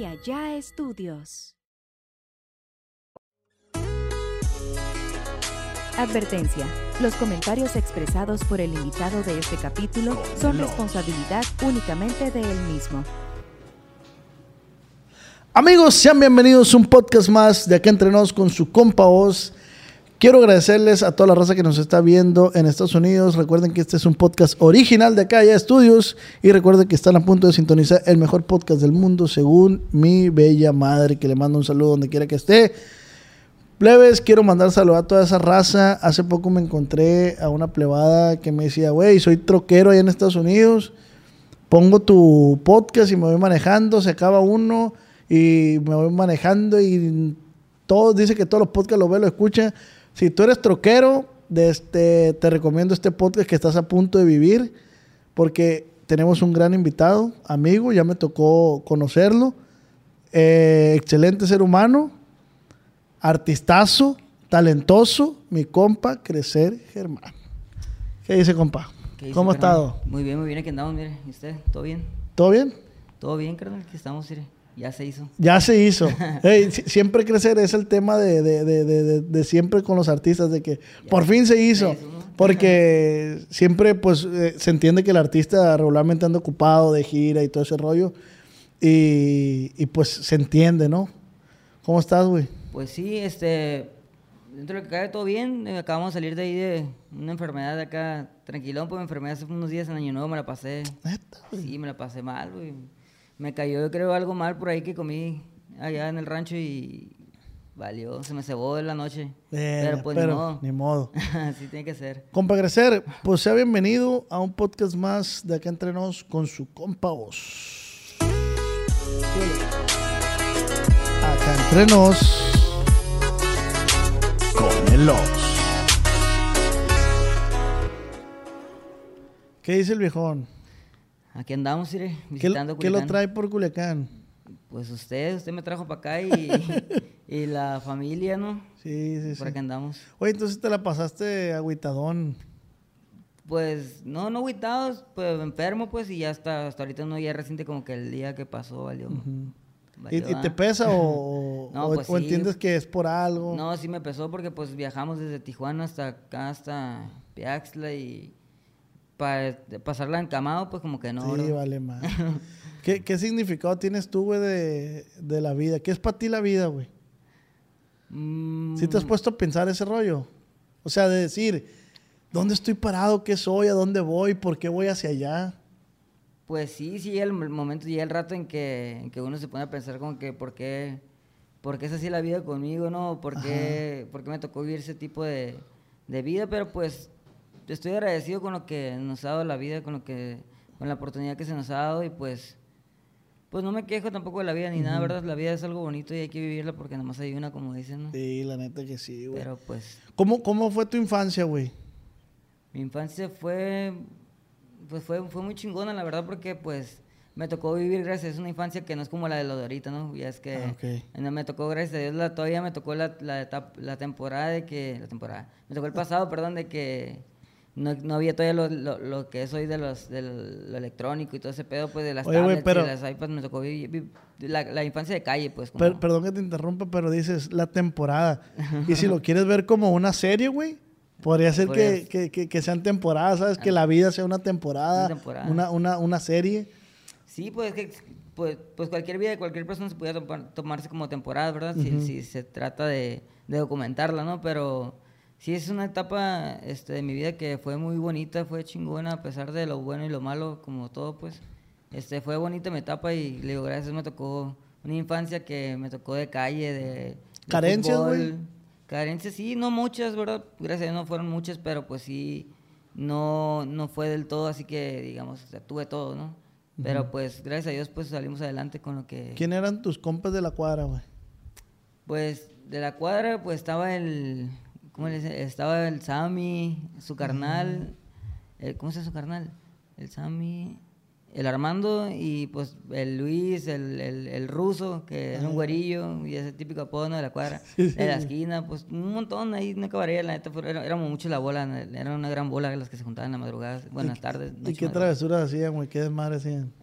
y allá estudios. Advertencia. Los comentarios expresados por el invitado de este capítulo son responsabilidad únicamente de él mismo. Amigos, sean bienvenidos a un podcast más de Acá Entre Nos con su compa Oz. Quiero agradecerles a toda la raza que nos está viendo en Estados Unidos. Recuerden que este es un podcast original de Acá Ya Estudios. Y recuerden que están a punto de sintonizar el mejor podcast del mundo, según mi bella madre, que le mando un saludo donde quiera que esté. Plebes, quiero mandar saludo a toda esa raza. Hace poco me encontré a una plebada que me decía, güey, soy troquero allá en Estados Unidos. Pongo tu podcast y me voy manejando, se acaba uno y me voy manejando y todos dice que todos los podcasts lo ve, lo escucha. Si tú eres troquero, de este, te recomiendo este podcast que estás a punto de vivir porque tenemos un gran invitado, amigo, ya me tocó conocerlo. Eh, excelente ser humano artistazo, talentoso, mi compa Crecer Germán. ¿Qué dice, compa? ¿Qué dice, ¿Cómo ha estado? Muy bien, muy bien, aquí andamos, mire. ¿Y usted? ¿Todo bien? ¿Todo bien? ¿Todo bien, carnal? Aquí estamos, mire. Ya se hizo. Ya se hizo. Ey, si- siempre crecer es el tema de, de- de- de- siempre con los artistas, de que por fin se hizo. Se hizo, ¿no? Porque siempre pues eh, se entiende que el artista regularmente anda ocupado de gira y todo ese rollo. Y, y, pues se entiende, ¿no? ¿Cómo estás, güey? Pues sí, este... Dentro de lo que cabe todo bien, eh, acabamos de salir de ahí de una enfermedad de acá, tranquilón, pues me enfermé hace unos días en Año Nuevo, me la pasé, Neta, güey. sí, me la pasé mal, güey. Me cayó, yo creo, algo mal por ahí que comí allá en el rancho y valió, se me cebó en la noche. Eh, pero pues pero ni modo. ni modo. Así tiene que ser. Compa Crecer, pues sea bienvenido a un podcast más de acá entre nos con su compa Oz. Acá entre nos con el Oz. ¿Qué dice el viejón? Aquí andamos, mire, ¿Qué, visitando qué lo Culiacán. trae por Culiacán? Pues usted, usted me trajo para acá y, y la familia, ¿no? Sí, sí, Por sí. acá andamos. Oye, entonces te la pasaste agüitadón. Pues no, no agüitados, pues enfermo, pues, y ya hasta, hasta ahorita no, ya reciente como que el día que pasó valió. ¿Y, valió, y te pesa o, No, o- pues o sí. entiendes que es por algo? No, sí me pesó porque pues viajamos desde Tijuana hasta acá, hasta Piaxla y para pasarla encamado, pues como que no. Sí, bro. vale más. ¿Qué, ¿Qué significado tienes tú, güey, de, de la vida? ¿Qué es para ti la vida, güey? Mm, ¿Sí te has puesto a pensar ese rollo? O sea, de decir, ¿dónde estoy parado? ¿Qué soy? ¿A dónde voy? ¿Por qué voy hacia allá? Pues sí, sí el momento, llega el rato en que, en que uno se pone a pensar como que por qué, por qué es así la vida conmigo, ¿no? ¿Por qué, por qué me tocó vivir ese tipo de, de vida? Pero pues estoy agradecido con lo que nos ha dado la vida, con lo que, con la oportunidad que se nos ha dado y pues, pues no me quejo tampoco de la vida ni nada, ¿verdad? La vida es algo bonito y hay que vivirla porque nomás hay una, como dicen, ¿no? Sí, la neta que sí, güey. Pero pues ¿Cómo, ¿Cómo fue tu infancia, güey? Mi infancia fue, pues fue, fue muy chingona, la verdad, porque pues me tocó vivir, gracias a Dios, una infancia que no es como la de los de ahorita, ¿no? Ya es que Ah, ok. no, me tocó, gracias a Dios, la, todavía me tocó la, la, la temporada de que, la temporada, me tocó el pasado, perdón, de que no, no había todavía lo, lo, lo que es hoy de los, del lo electrónico y todo ese pedo, pues de las Oye, tablets pero- y las iPads, me tocó vivir, la, la infancia de calle, pues. Como, Per- perdón que te interrumpa, pero dices la temporada. y si lo quieres ver como una serie, güey, podría ser que, que, que- que sean temporadas, ¿sabes? Que la vida sea una temporada, Una temporada. Una, una, una serie. Sí, pues, que, pues, pues cualquier vida de cualquier persona se puede tomar- tomarse como temporada, ¿verdad? si, si se trata de, de documentarla, ¿no? Pero sí es una etapa este, de mi vida que fue muy bonita, fue chingona, a pesar de lo bueno y lo malo, como todo, pues. Este, fue bonita mi etapa y le digo, gracias, me tocó una infancia que me tocó de calle, de... de ¿Carencias, güey? Carencias, sí, no muchas, ¿verdad? Gracias a Dios no fueron muchas, pero pues sí, no, no fue del todo, así que, digamos, o sea, tuve todo, ¿no? Pero pues, gracias a Dios, pues salimos adelante con lo que... ¿Quién eran tus compas de la cuadra, güey? Pues, de la cuadra, pues estaba el... ¿Cómo le dice? Estaba el Sammy, su carnal... el- ¿Cómo se llama su carnal? El Sammy... El Armando y pues el Luis, el, el, el ruso, que era un güerillo y ese típico apodo ¿no? de la cuadra, de la esquina, pues un montón ahí, una cabaret, la neta, era- éramos mucho la bola, era una gran bola las que se juntaban en la madrugada, buenas tardes, ¿Y qué travesuras hacían, güey? ¿Qué desmadre hacían?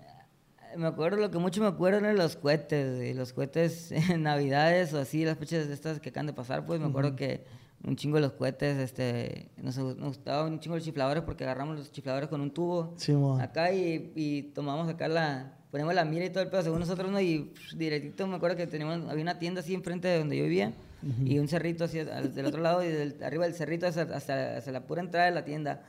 me acuerdo, lo que mucho me acuerdo eran los cohetes, güey, los cohetes en Navidades o así, las fechas de estas que acaban de pasar, pues me acuerdo que un chingo de los cohetes, este, nos, nos gustaba un chingo los chifladores porque agarramos los chifladores con un tubo Sí, acá y, y tomamos acá la, ponemos la mira y todo el pedo según nosotros, ¿no? Y pff, directito me acuerdo que teníamos, había una tienda así enfrente de donde yo vivía y un cerrito así al- del otro lado y del, arriba del cerrito hasta, hasta, hasta la pura entrada de la tienda.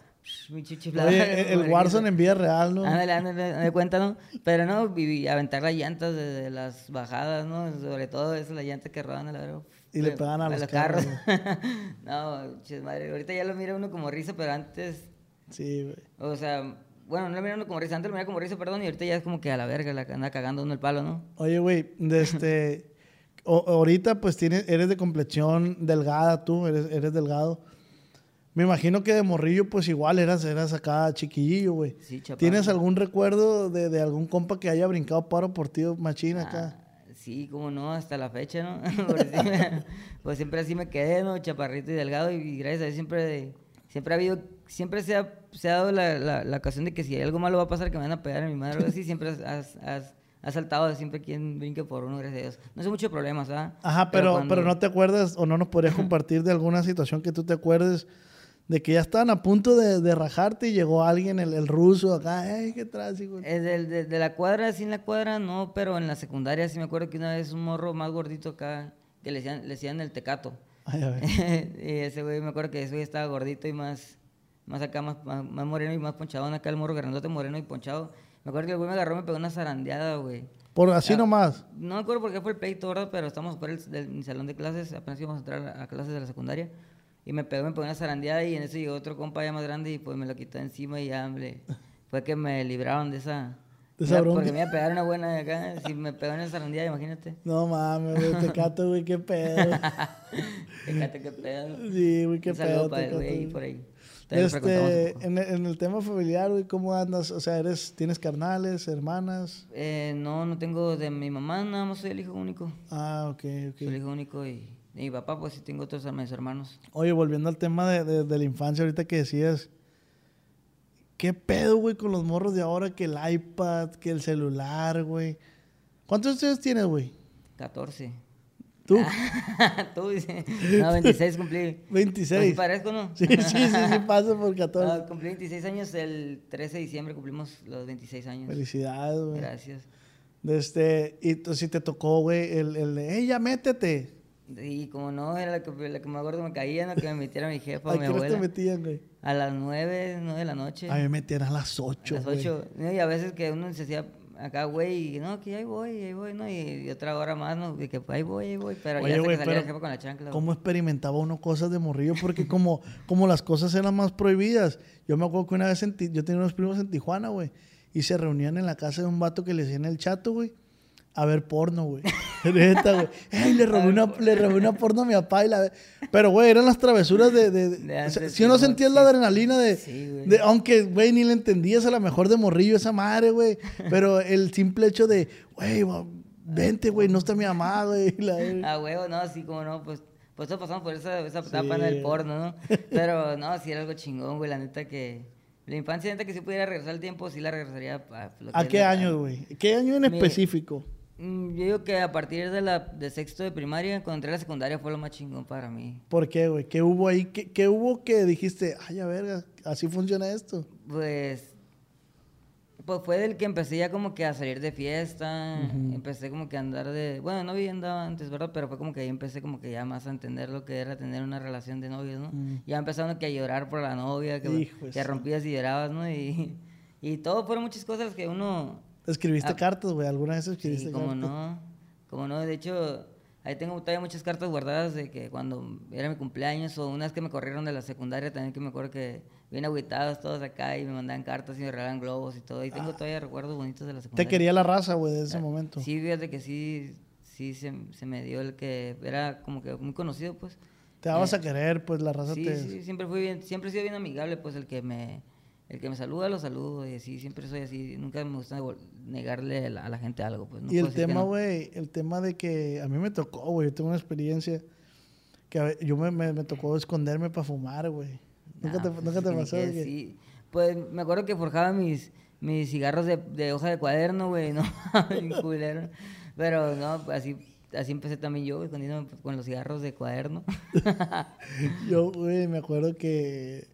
Mi. Oye, el, el Warzone en vida real, ¿no? Ándale, ándale, de cuenta, ¿no? Pero no, y, y aventar las llantas de, las bajadas, ¿no? Sobre todo eso, las llantas que rodan a la verga. Y le Pe- pegan a los carros, no, chis madre, ahorita ya lo mira uno como risa, pero antes, Sí, güey. o sea, bueno, no lo mira uno como risa, antes lo mira como risa, perdón, y ahorita ya es como que a la verga, la anda cagando uno el palo, ¿no? Oye, güey, este... o- ahorita pues tienes, eres de complexión delgada tú, eres, eres delgado. Me imagino que de morrillo pues igual eras, eras acá chiquillo, güey. Sí. ¿Tienes algún recuerdo de, de algún compa que haya brincado paro por ti, machín acá? Ah, sí, como no, hasta la fecha, ¿no? Pues, me- pues siempre así me quedé, ¿no? Chaparrito y delgado y gracias a Dios siempre, siempre ha habido, siempre se ha, se ha dado la, la, la ocasión de que si algo malo va a pasar, que me van a pegar a mi madre o algo así, siempre has, has, has, saltado siempre quien brinque por uno, gracias a Dios. No sé mucho problemas, ¿ah? Ajá, pero, cuando- pero no te acuerdas o no nos podrías compartir de alguna situación que tú te acuerdes de que ya estaban a punto de, de rajarte y llegó alguien, el, el ruso acá, ¡ey, qué? Eh, del- de, de la cuadra, sí en la cuadra, no, pero en la secundaria sí me acuerdo que una vez un morro más gordito acá, que le decían, le decían el tecato. Ay, a ver. y ese güey, me acuerdo que ese güey estaba gordito y más, más acá, más, más, más moreno y más ponchado. Acá el morro grandote, moreno y ponchado. Me acuerdo que el güey me agarró y me pegó una zarandeada, güey. Por así Ah, nomás. No me acuerdo por qué fue el pleito, ¿verdad? Pero estamos el del salón de clases, apenas íbamos a entrar a clases de la secundaria. Y me pegó, me pegó una zarandeada y en eso llegó otro compa ya más grande y pues me lo quitó encima y ya, hombre, fue que me libraron de esa... De esa Mira, bronca. Porque me iba a pegar una buena de acá, si me pegó en esa zarandeada, imagínate. No mames, güey, tecato, güey, qué pedo. Fíjate qué pedo. Sí, güey, qué Un pedo. para el Tecato, güey por ahí. Este, en, el- en el tema familiar, güey, ¿cómo andas? O sea, eres, ¿tienes carnales, hermanas? Eh, no, no tengo de mi mamá, nada más soy el hijo único. Ah, ok, Soy el ok. hijo único y de mi papá, pues sí tengo otros a mis hermanos. Oye, volviendo al tema de, de- de la infancia, ahorita que decías, ¿qué pedo, güey, con los morros de ahora? Que el iPad, que el celular, güey. ¿Cuántos años tienes, güey? 14. Tú, Tú dices. No, 26 cumplí. Pues 26. parezco, ¿no? Sí, sí, sí, sí, pasa por 14. Ah, cumplí 26 años, el 13 de diciembre cumplimos los 26 años. Felicidades, güey. Gracias. Este, y tú sí te tocó, güey, el, el de, ¡ey, ya métete! Y como no, era la que, la que me acuerdo me caía, ¿no? que me metiera mi jefa ¿A o mi horas te abuela. metían, güey? A las 9, 9 de la noche. A mí me metían a las 8, A las güey. 8. Y a veces que uno se hacía acá, güey, y no, que ahí voy, ahí voy, ¿no? Y, y otra hora más, ¿no? Y que ahí voy, ahí voy. Pero Oye, ya güey, que salía el jefe con la chancla. ¿Cómo experimentaba uno cosas de morrillo? Porque como, como las cosas eran más prohibidas. Yo me acuerdo que una vez en yo tenía unos primos en Tijuana, güey. Y se reunían en la casa de un vato que le decían el chato, güey. A ver porno, güey. Neta, güey. Ey, le robé, una, le robé una porno a mi papá y la... ve- Pero, güey, eran las travesuras de... de, de- De o sea, antes, si uno sentía sí. la adrenalina de... Sí, güey. de- aunque, güey, ni le entendías a lo mejor de morrillo esa madre, güey. Pero el simple hecho de, güey, vente, güey, no está mi mamá, güey. la- Ah, huevo, no, sí, como no, pues, pues todos pasamos por esa, esa etapa Sí. en el porno, ¿no? Pero no, sí era algo chingón, güey, la neta que... La infancia, neta que si pudiera regresar el tiempo, sí la regresaría a... ¿A es qué año, güey? ¿Qué año en Mi- específico? Mm, Yo digo que a partir de la de sexto de primaria, cuando entré a la secundaria, fue lo más chingón para mí. ¿Por qué, güey? ¿Qué hubo ahí? ¿Qué, qué hubo que dijiste, ay, a verga, así funciona esto? Pues, pues fue del que empecé ya como que a salir de fiesta, empecé como que a andar de, bueno, no había andado antes, ¿verdad? Pero fue como que ahí empecé como que ya más a entender lo que era tener una relación de novios, ¿no? Ya empezaron que a llorar por la novia, que te rompías y llorabas, ¿no? Y, y todo fueron muchas cosas que uno... ¿Escribiste Ah. cartas, güey? ¿Alguna vez escribiste Sí, como cartas? no, como no, de hecho, ahí tengo todavía muchas cartas guardadas de que cuando era mi cumpleaños o unas que me corrieron de la secundaria también que me acuerdo que bien agüitados todos acá y me mandaban cartas y me regalaban globos y todo, y tengo todavía recuerdos bonitos de la Te secundaria. quería la raza, güey, de ese momento. Ah, Sí, fíjate que sí, sí se, se me dio el que era como que muy conocido, pues. Te dabas a querer, pues la raza Sí, te... sí, siempre fui bien, siempre he sido bien amigable, pues el que me, el que me saluda lo saludo y así, siempre soy así, nunca me gusta negarle a la, a la gente algo, pues. no y el tema, no. güey, el tema de que a mí me tocó, güey, yo tengo una experiencia que a ve- yo me, me, me tocó esconderme para fumar, güey. ¿Nunca, Nah, te, pues, nunca te pasó? que- sí. Pues me acuerdo que forjaba mis, mis cigarros de, de hoja de cuaderno, güey, no, culero. Pero no, así, así empecé también yo, güey, con, con los cigarros de cuaderno. yo, güey, me acuerdo que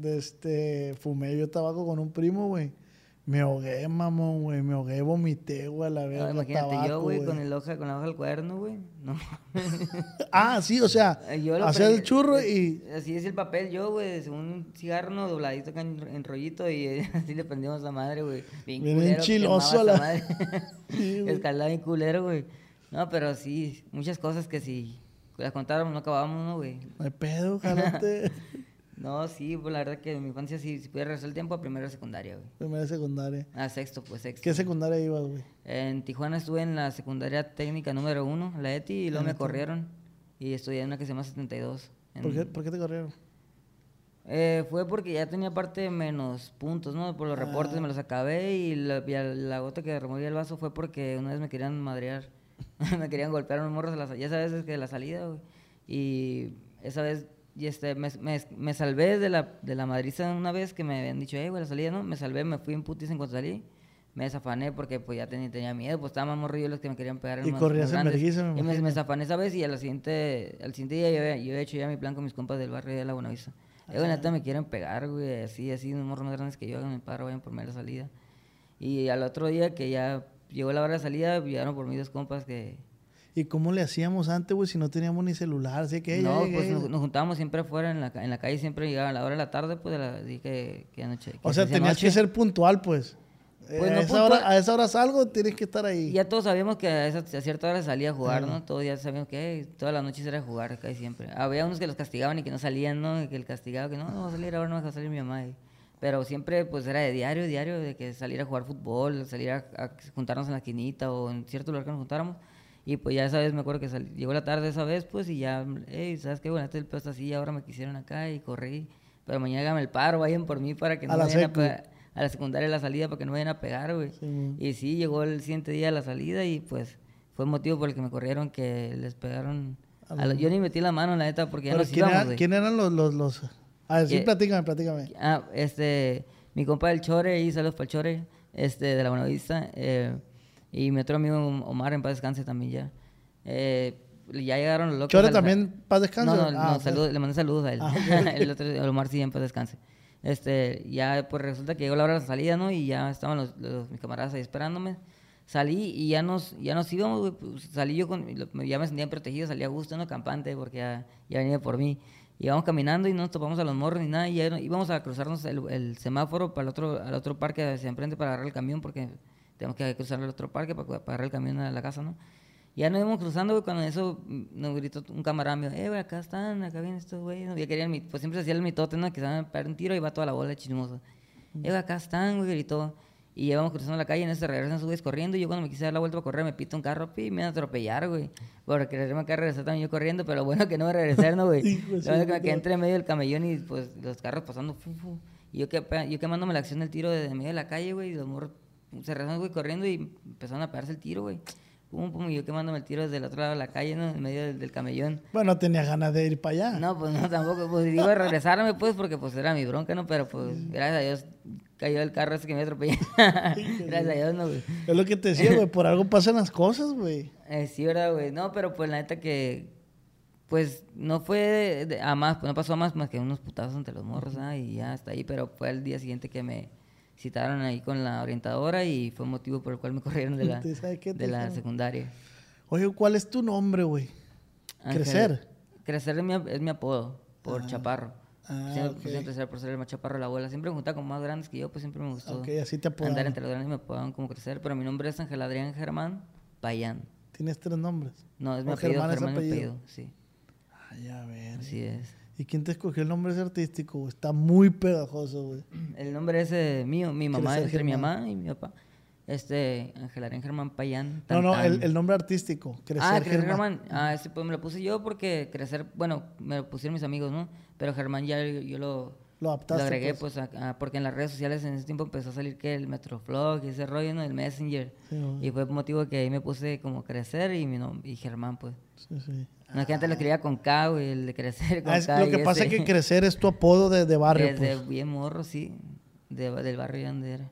de este, fumé yo tabaco con un primo, güey. Me ahogué, mamón, güey. Me ahogué, vomité, güey, a la vez. No, imagínate yo, güey, con, el hoja, con la hoja del cuaderno, güey. No. ah, sí, o sea, hacer el churro y... Así es el papel yo, güey, según un cigarro ¿no? dobladito acá en, rollito y así le prendimos a madre, güey. Bien, bien chiloso la... madre. sí, Escalada bien culero, güey. No, pero sí, muchas cosas que si las contáramos no acabábamos, ¿no, güey? No hay pedo, jalate. No, sí, pues la verdad que en mi infancia sí, si pudiera regresar el tiempo a primera secundaria, güey. Primera secundaria. Ah, sexto, pues sexto. ¿Qué secundaria ibas, güey? En Tijuana estuve en la secundaria técnica número uno, la ETI, y luego me corrieron. Y estudié en una que se llama 72. ¿Por, qué, ¿Por qué te corrieron? Eh, fue porque ya tenía parte menos puntos, ¿no? Por los reportes ah. me los acabé y la, la gota que removía el vaso fue porque una vez me querían madrear. me querían golpear unos morros la Ya sabes, es que de la salida, güey. Y esa vez y este, me, me, me, salvé de la, de la madriza una vez que me habían dicho, eh, güey, la salida, ¿no? Me salvé, me fui en putis en cuanto salí. Me desafané porque pues ya tenía, tenía miedo, pues estaban más morrillos los que me querían pegar. En y corrías en vergüenza, Y me, me desafané esa vez y al siguiente, al siguiente día yo, yo he hecho ya mi plan con mis compas del barrio de La Buenavista. Eh, güey, neta me quieren pegar, güey, así, así, unos morros más grandes que yo, hagan mi paro, vayan por mí a la salida. Y al otro día que ya llegó la hora de salida, llegaron por mí dos compas que ¿Y cómo le hacíamos antes, güey, si no teníamos ni celular? Así que no, pues nos, juntábamos siempre afuera en la, en la calle, siempre llegaba a la hora de la tarde, pues, de la, que, que anoche. o sea, tenías que ser puntual, pues. pues a, esa hora, a, esa hora, salgo, tienes que estar ahí. Ya todos sabíamos que a, esa, a cierta hora salía a jugar, ¿no? Todos ya sabíamos que todas las noches era jugar acá siempre. Había unos que los castigaban y que no salían, ¿no? Y que el castigaba, que no, no va a salir ahora, no va a salir mi mamá. pero siempre, pues, era de diario, diario, de que salir a jugar fútbol, salir a, a juntarnos en la quinita o en cierto lugar que nos juntáramos y pues ya esa vez me acuerdo que llegó la tarde esa vez, pues, y ya, hey, ¿sabes qué? Bueno, este el pedo está así, ahora me quisieron acá y corrí. Pero mañana hágame el paro, vayan por mí para que no vayan a, a la secundaria la salida para que no vayan a pegar, güey. Y sí, llegó el siguiente día la salida y pues fue el motivo por el que me corrieron, que les pegaron. yo ni metí la mano, la neta, porque ya nos ¿quién, íbamos, ¿quién eran los, los, los... A ver, sí, platícame, platícame. Ah, este, mi compa del Chore, y saludos para el Chore, este, de la Buenavista, eh y mi otro amigo Omar, en paz descanse también ya. Eh, ya llegaron los locos. ¿Chore también paz descanse? No, no, ah, no le mandé saludos a él. Ah, el otro, Omar sí, en paz descanse. Este, ya pues resulta que llegó la hora de la salida, ¿no? Y ya estaban los, mis camaradas ahí esperándome. Salí y ya nos, ya nos íbamos, pues, salí yo con, ya me sentía protegido, salí a gusto, ¿no? Campante, porque ya, ya venía por mí. Íbamos caminando y no nos topamos a los morros ni nada. Y ya íbamos a cruzarnos el, el, semáforo para el otro, al otro parque hacia enfrente para agarrar el camión, porque tenemos que cruzar el otro parque para, agarrar el camión a la casa, ¿no? Ya nos íbamos cruzando, güey, cuando eso mm, nos gritó un camarada mío, eh, güey, acá están, acá vienen estos güeyes. Ya querían, pues siempre se hacía el mitote, ¿no? Que se van a pegar un tiro y va toda la bola chismosa. Eh, güey, acá están, güey, gritó. Y íbamos cruzando la calle en ese regresan sus güeyes corriendo. Y yo cuando me quise dar la vuelta para correr, me pito un carro y me iban a atropellar, güey. Por quererme acá regresar también yo corriendo, pero bueno que no me regresar, ¿no, güey? Lo bueno que me quedé entre medio del camellón y pues los carros pasando, fu, fu. Y yo, que, yo quemándome la acción del tiro desde medio de la calle, güey, y los morros se regresaron, güey, corriendo y empezaron a pegarse el tiro, güey. Pum, pum, y yo quemándome el tiro desde el otro lado de la calle, ¿no? En medio del, camellón. Bueno, no tenía ganas de ir para allá. No, pues no, tampoco. Pues iba a regresarme, pues, porque pues era mi bronca, ¿no? Pero pues, gracias a Dios, cayó el carro ese que me atropelló. gracias a Dios, ¿no, güey? Es lo que te decía, güey, por algo pasan las cosas, güey. Eh, sí, ¿verdad, güey? No, pero pues la neta que, pues, no fue a más, pues no pasó a más más que unos putazos entre los morros, ¿ah? Y ya hasta ahí, pero fue el día siguiente que me citaron ahí con la orientadora y fue motivo por el cual me corrieron de la, de la secundaria. Oye, ¿cuál es tu nombre, güey? Crecer. Crecer es mi, es mi apodo, por ah. chaparro. Ah, siempre, okay. por ser el más chaparro de la abuela. Siempre me juntaba con más grandes que yo, pues siempre me gustó. Ok, así te Andar entre los grandes me apodaban como crecer. Pero mi nombre es Ángel Adrián Germán Payán. ¿Tienes tres nombres? No, es mi apellido, Germán, Germán es apellido. sí. Ah, ya ver. Así es. ¿Y quién te escogió el nombre ese artístico? Está muy pegajoso, güey. El nombre ese mío, mi mamá, entre mi mamá y mi papá. Este, Ángel Arén Germán Payán. no, no, el, nombre artístico. Crecer ah, Crecer Germán. Ah, ese pues me lo puse yo porque crecer, bueno, me lo pusieron mis amigos, ¿no? Pero Germán ya yo, lo, lo, adaptaste, lo agregué, pues, porque en las redes sociales en ese tiempo empezó a salir que el Metroflog y ese rollo, ¿no? El Messenger. y fue motivo que ahí me puse como crecer y mi nombre, y Germán, pues. Sí, sí. No, es que antes lo escribía con K, güey, el de crecer con ah, K. Lo que pasa es que crecer es tu apodo de, de barrio, Desde pues. bien morro, sí. De, del barrio donde era.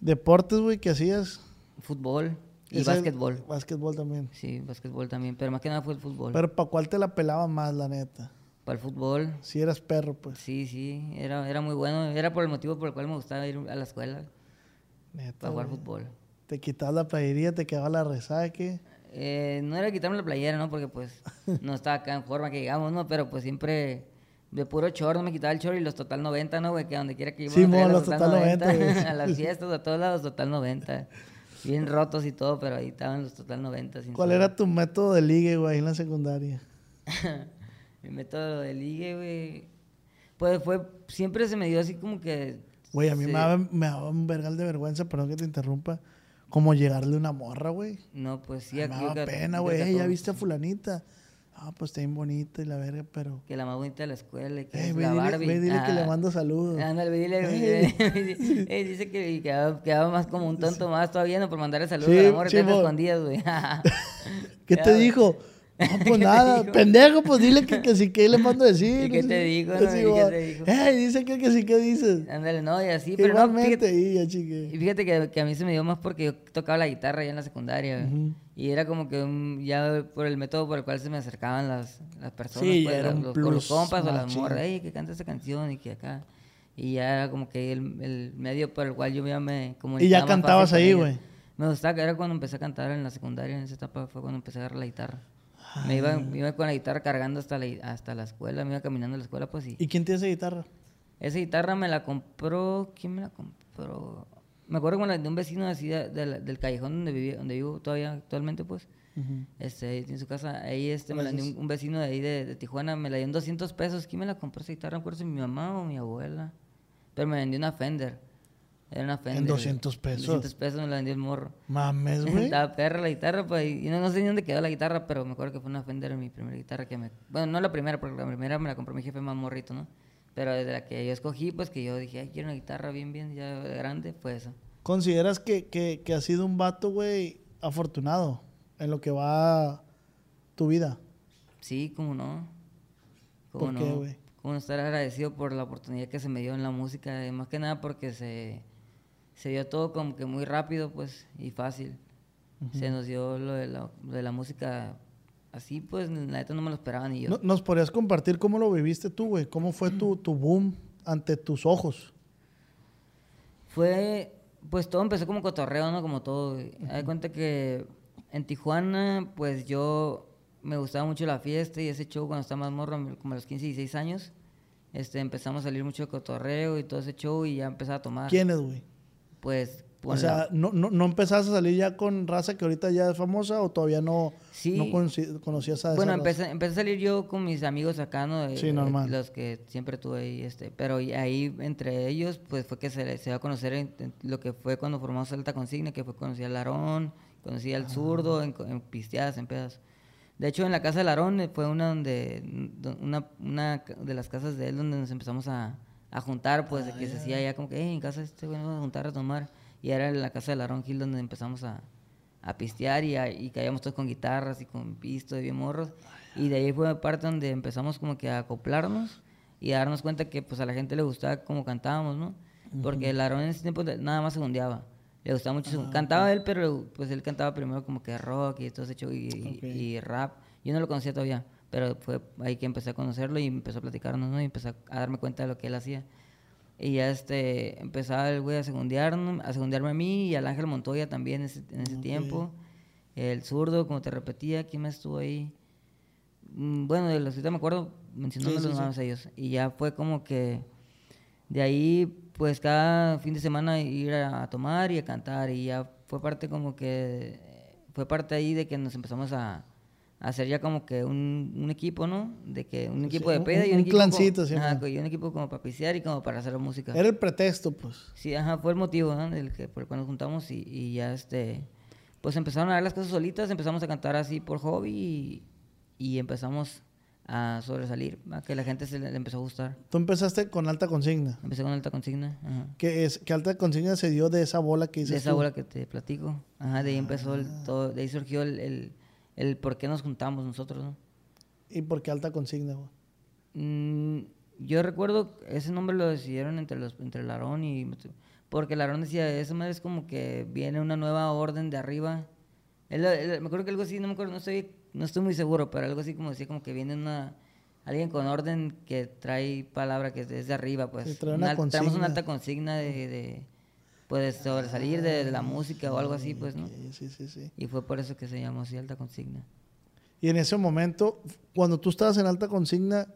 ¿Deportes, güey, que hacías? Fútbol y Ese- básquetbol. Básquetbol también. Sí, básquetbol también, pero más que nada fue el fútbol. Pero ¿para cuál te la pelaba más, la neta? Para el fútbol, Si eras perro, pues. sí, sí, era, era muy bueno. Era por el motivo por el cual me gustaba ir a la escuela Neta, para jugar fútbol. Te quitabas la playería, te quedaba la resaque. Eh, no era quitarme la playera, ¿no? Porque pues no estaba acá en forma que llegamos, ¿no? Pero pues siempre de puro chor, no me quitaba el chor y los total 90, ¿no, güey? Que donde quiera que iba Sí, mo, los total 90, güey. a las fiestas, a todos lados, total 90. Bien rotos y todo, pero ahí estaban los total 90. sin ¿Cuál saber. era tu método de ligue, güey, en la secundaria? Mi método de ligue, güey. Pues fue, siempre se me dio así como que... Güey, a mí se- me, daba, me daba un vergal de vergüenza, perdón que te interrumpa, como llegarle una morra, güey. No, pues sí, me aquí daba yo creo- pena, güey. que "Ey, a ¿Ya viste a fulanita? Ah, pues está bien bonita y la verga, pero... Que la más bonita de la escuela que Ey, es ve, la dile, Barbie. ve, dile que le Ah. mando saludos. Ándale, dile, Ey, dice que quedaba, quedaba más como un tonto más todavía, ¿no? Por mandarle saludos Sí, al amor, mo. escondidas, güey. ¿Qué te dijo? No, ¿Qué pues nada, pendejo, pues dile que, que sí, que le mando a decir. ¿Y qué no te sé. dijo, no? Así, ¿Y qué te dijo? Ey, dice que, que sí, ¿qué dices? Ándale, no, y así, pero no, Igualmente, fíjate, y ya, y chique. fíjate que, que a mí se me dio más porque yo tocaba la guitarra ya en la secundaria, güey. Ujú. Y era como que un- ya por el método por el cual se me acercaban las, las personas, Sí, pues, los, un los- compas o las morras, ey, que canta esa canción y que acá. Y ya era como que el, el medio por el cual yo ya me comunicaba Y ya cantabas con ahí, güey. Me gustaba, era cuando empecé a cantar en la secundaria, en esa etapa fue cuando empecé a agarrar la guitarra. Me iba, me iba con la guitarra cargando hasta la, hasta la escuela, me iba caminando a la escuela, pues y... ¿Y quién tiene esa guitarra? Esa guitarra me la compró, ¿quién me la compró? Me acuerdo con la de un vecino así de- de la- del callejón donde vivía, donde vivo todavía actualmente, pues. Este, ahí en su casa, ahí este, me la dio un, un vecino de ahí de, Tijuana, me la dio en 200 pesos. ¿Quién me la compró esa guitarra? No me acuerdo si mi mamá o mi abuela. Pero me vendió una Fender. Era una Fender. 200 pesos? 200 pesos me la vendió el morro. Mames, güey. Estaba perra la guitarra, pues, y no, no sé ni dónde quedó la guitarra, pero me acuerdo que fue una Fender mi primera guitarra que me... Bueno, no la primera, porque la primera me la compró mi jefe más morrito, ¿no? Pero desde la que yo escogí, pues, que yo dije, ay, quiero una guitarra bien, bien, ya grande, fue esa. ¿Consideras que, que, que has sido un vato, güey, afortunado en lo que va tu vida? Sí, cómo no. ¿Cómo ¿Por no? qué, güey? Cómo no estar agradecido por la oportunidad que se me dio en la música, y más que nada porque se, se dio todo como que muy rápido, pues, y fácil. Se nos dio lo de la, lo de la música así, pues, la neta no me lo esperaba ni yo. No- ¿Nos podrías compartir cómo lo viviste tú, güey? ¿Cómo fue tu, tu boom ante tus ojos? Fue, pues todo empezó como cotorreo, ¿no? Como todo. güey. Haz de cuenta que en Tijuana, pues yo me gustaba mucho la fiesta y ese show cuando estaba más morro, como a los 15 y 16 años. Este, empezamos a salir mucho de cotorreo y todo ese show y ya empezaba a tomar. ¿Quiénes, güey? Pues, O sea, ¿no, no, ¿no empezaste a salir ya con raza que ahorita ya es famosa o todavía no, Sí. no conocías a esa Bueno, raza? empecé, empecé a salir yo con mis amigos acá, ¿no? Sí, Eh, normal. Los que siempre tuve ahí, este. Pero ahí, entre ellos, pues fue que se, se dio a conocer en- en lo que fue cuando formamos Alta Consigna, que fue conocí al Larón, conocí al zurdo, en, en pisteadas, en pedas. De hecho, en la casa del Larón eh, fue una donde, do- una, una de las casas de él donde nos empezamos a, a juntar, pues, de que se hacía ya como que, "Ey, en casa de este güey vamos a juntar a tomar. Y era en la casa del Larón Gil donde empezamos a, a pistear y, a- y caíamos todos con guitarras y con pisto y bien morros. Y de ahí fue parte donde empezamos como que a acoplarnos y a darnos cuenta que pues a la gente le gustaba como cantábamos, ¿no? Porque el Aarón en ese tiempo de- nada más segundeaba. Le gustaba mucho, su- cantaba él, pero pues él cantaba primero como que rock y todo ese show y, y rap. Yo no lo conocía todavía, pero fue ahí que empecé a conocerlo y empezó a platicarnos, ¿no? Y empecé a, darme cuenta de lo que él hacía. Y ya este, empezaba el güey a segundearme, a segundearme a mí y al Ángel Montoya también en ese, en ese tiempo. El zurdo, como te repetía, ¿quién más estuvo ahí? Mm, Bueno, de los que me acuerdo, mencionándolos Sí, sí, nada más a ellos. Y ya fue como que de ahí, pues cada fin de semana ir a, a tomar y a cantar. Y ya fue parte como que, fue parte ahí de que nos empezamos a hacer ya como que un, un equipo, ¿no? De que un equipo de un- peda y un un, equipo clancito, como, sí, ajá, y un equipo como para pisear y como para hacer música. Era el pretexto, pues. Sí, ajá, fue el motivo, ¿no? Del que, por el cual nos juntamos y, y ya, este, pues empezaron a dar las cosas solitas, empezamos a cantar así por hobby y, y empezamos a sobresalir, a que la gente se le, le empezó a gustar. Tú empezaste con alta consigna. Empecé con alta consigna, ajá. Que, es, que alta consigna se dio de esa bola que dices De esa tú. bola que te platico, ajá, de ahí empezó el, todo, de ahí surgió el, el, el por qué nos juntamos nosotros, ¿no? ¿Y por qué alta consigna, güey? Mm, yo recuerdo ese nombre lo decidieron entre los entre el Aarón y Porque la Aaron decía, esa madre es como que viene una nueva orden de arriba. Él- él- me acuerdo que algo así, no me acuerdo, no estoy, no estoy muy seguro, pero algo así como decía, como que viene una... Alguien con orden que trae palabra que es de, es de arriba, pues. Sí, trae una traemos una alta consigna de, de pues, sobresalir de, la música o algo así, pues, ¿no? Sí, sí, sí. Y fue por eso que se llamó así alta consigna. Y en ese momento, cuando tú estabas en alta consigna,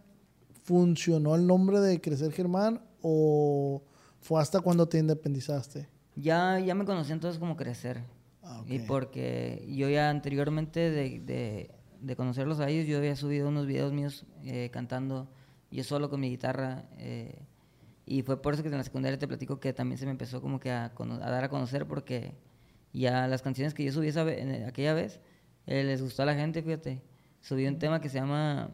¿funcionó el nombre de Crecer Germán o fue hasta cuando te independizaste? Ya, ya me conocían todos como crecer. Ah, Y ok. porque yo ya anteriormente de, de, de conocerlos a ellos, yo había subido unos videos míos eh, cantando yo solo con mi guitarra. eh, y fue por eso que en la secundaria te platico que también se me empezó como que a, a dar a conocer porque ya las canciones que yo subí esa ve- en aquella vez eh, les gustó a la gente, fíjate. Subí un tema que se llama...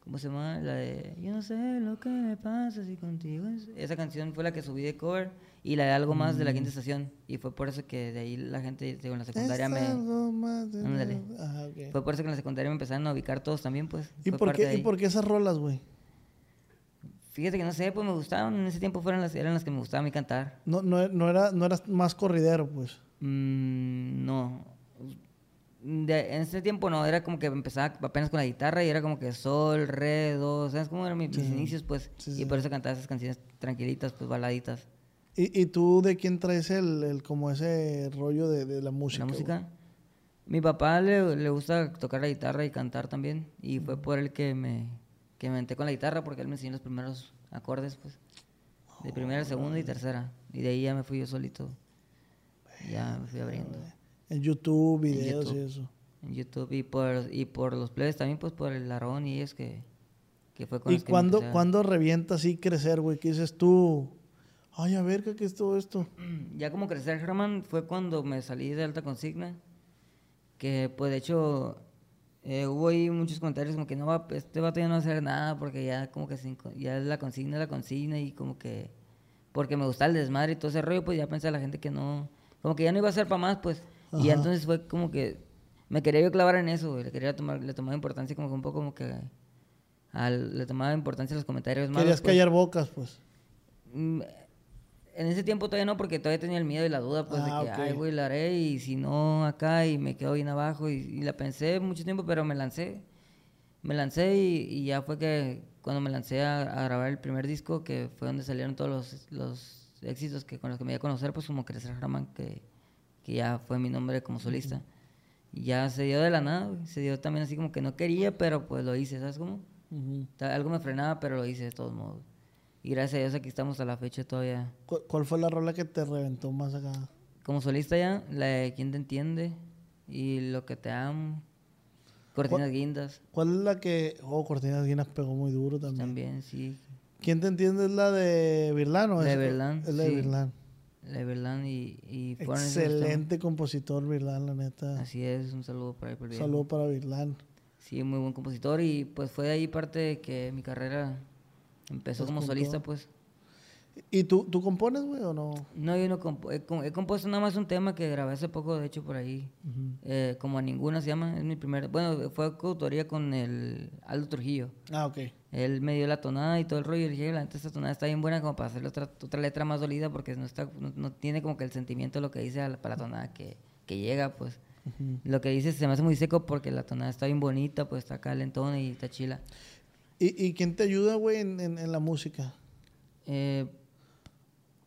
¿Cómo se llama? La de Yo no sé lo que me pasa si contigo es... Esa canción fue la que subí de cover y la de Algo Más de la Mm. quinta estación. Y fue por eso que de ahí la gente, digo, en la secundaria Es me... algo más de- Ándale. Ajá, ok. Fue por eso que en la secundaria me empezaron a ubicar todos también, pues. ¿Y por, qué, ¿Y por qué esas rolas, güey? Fíjate que no sé, pues me gustaban. En ese tiempo fueron las, eran las que me gustaba a mí cantar. No, no, no, era, no eras más corridero, pues. Mm, no. De- en ese tiempo no, era como que empezaba apenas con la guitarra y era como que sol, re, do, ¿sabes cómo eran mis, Sí. inicios? Pues, Sí, y sí. por eso cantaba esas canciones tranquilitas, pues baladitas. ¿Y, y tú de quién traes el, el como ese rollo de, de la música? la güey? música. Mi papá le, le gusta tocar la guitarra y cantar también. Y fue por él que me, que me aventé con la guitarra porque él me enseñó los primeros acordes, pues. De primera, segunda y tercera. Y de ahí ya me fui yo solito. Ya me fui abriendo. En YouTube, En videos y YouTube. eso. En YouTube y por, y por los plebes también, pues por el Larón y es que, que fue con ¿Y los que cuándo, revienta así crecer, güey? ¿Qué dices tú? Ay, a ver, ¿qué es todo esto? Ya como crecer Germán fue cuando me salí de alta consigna, que pues de hecho eh, hubo ahí muchos comentarios como que no va, este vato ya no va a hacer nada porque ya como que se ya la consigna la consigna y como que porque me gustaba el desmadre y todo ese rollo, pues ya pensé la gente que no, como que ya no iba a ser para más, pues. Y entonces fue como que me quería yo clavar en eso, güey, le quería tomar, le tomaba importancia como que un poco como que al- le tomaba importancia a los comentarios malos. Querías pues. callar bocas, pues. Mm, En ese tiempo todavía no, porque todavía tenía el miedo y la duda, pues, Ah, de que, ok. ay, güey, la haré, y si no, acá, y me quedo bien abajo, y, y la pensé mucho tiempo, pero me lancé. Me lancé y, y ya fue que cuando me lancé a, a grabar el primer disco, que fue donde salieron todos los, los éxitos que con los que me iba a conocer, pues como Crecer Germán, que, que ya fue mi nombre como solista. Y ya se dio de la nada, güey. Se dio también así como que no quería, pero pues lo hice, ¿sabes cómo? Ta- Algo me frenaba, pero lo hice de todos modos. Y gracias a Dios aquí estamos a la fecha todavía. ¿Cu- ¿Cuál fue la rola que te reventó más acá? Como solista ya, la de ¿Quién te entiende? Y Lo que te amo. Cortinas guindas. ¿Cuál es la que... Oh, Cortinas Guinas pegó muy duro también. También, sí. ¿Quién te entiende es la de Virlán o La de es- Virlán, Es la de sí. Virlán. La de Berlán y, y. Excelente compositor Virlán, la neta. Así es, un saludo para viejo. saludo para Virlán. Sí, muy buen compositor y pues fue de ahí parte de que mi carrera empezó Pues como solista, pues. ¿Y tú, tú compones, güey, o no? No, yo no compo- he, he compuesto nada más un tema que grabé hace poco, de hecho, por ahí. Eh, como a ninguna se llama, es mi primer... Bueno, fue coautoría con el Aldo Trujillo. Ah, ok. Él me dio la tonada y todo el rollo y dije, la neta, esta tonada está bien buena como para hacer otra, otra letra más dolida porque no, está, no, no tiene como que el sentimiento de lo que dice la- para la tonada que, que llega, pues. Lo que dice se me hace muy seco porque la tonada está bien bonita, pues está calentona y está chila. ¿Y, y quién te ayuda, güey, en, en- en la música? Eh,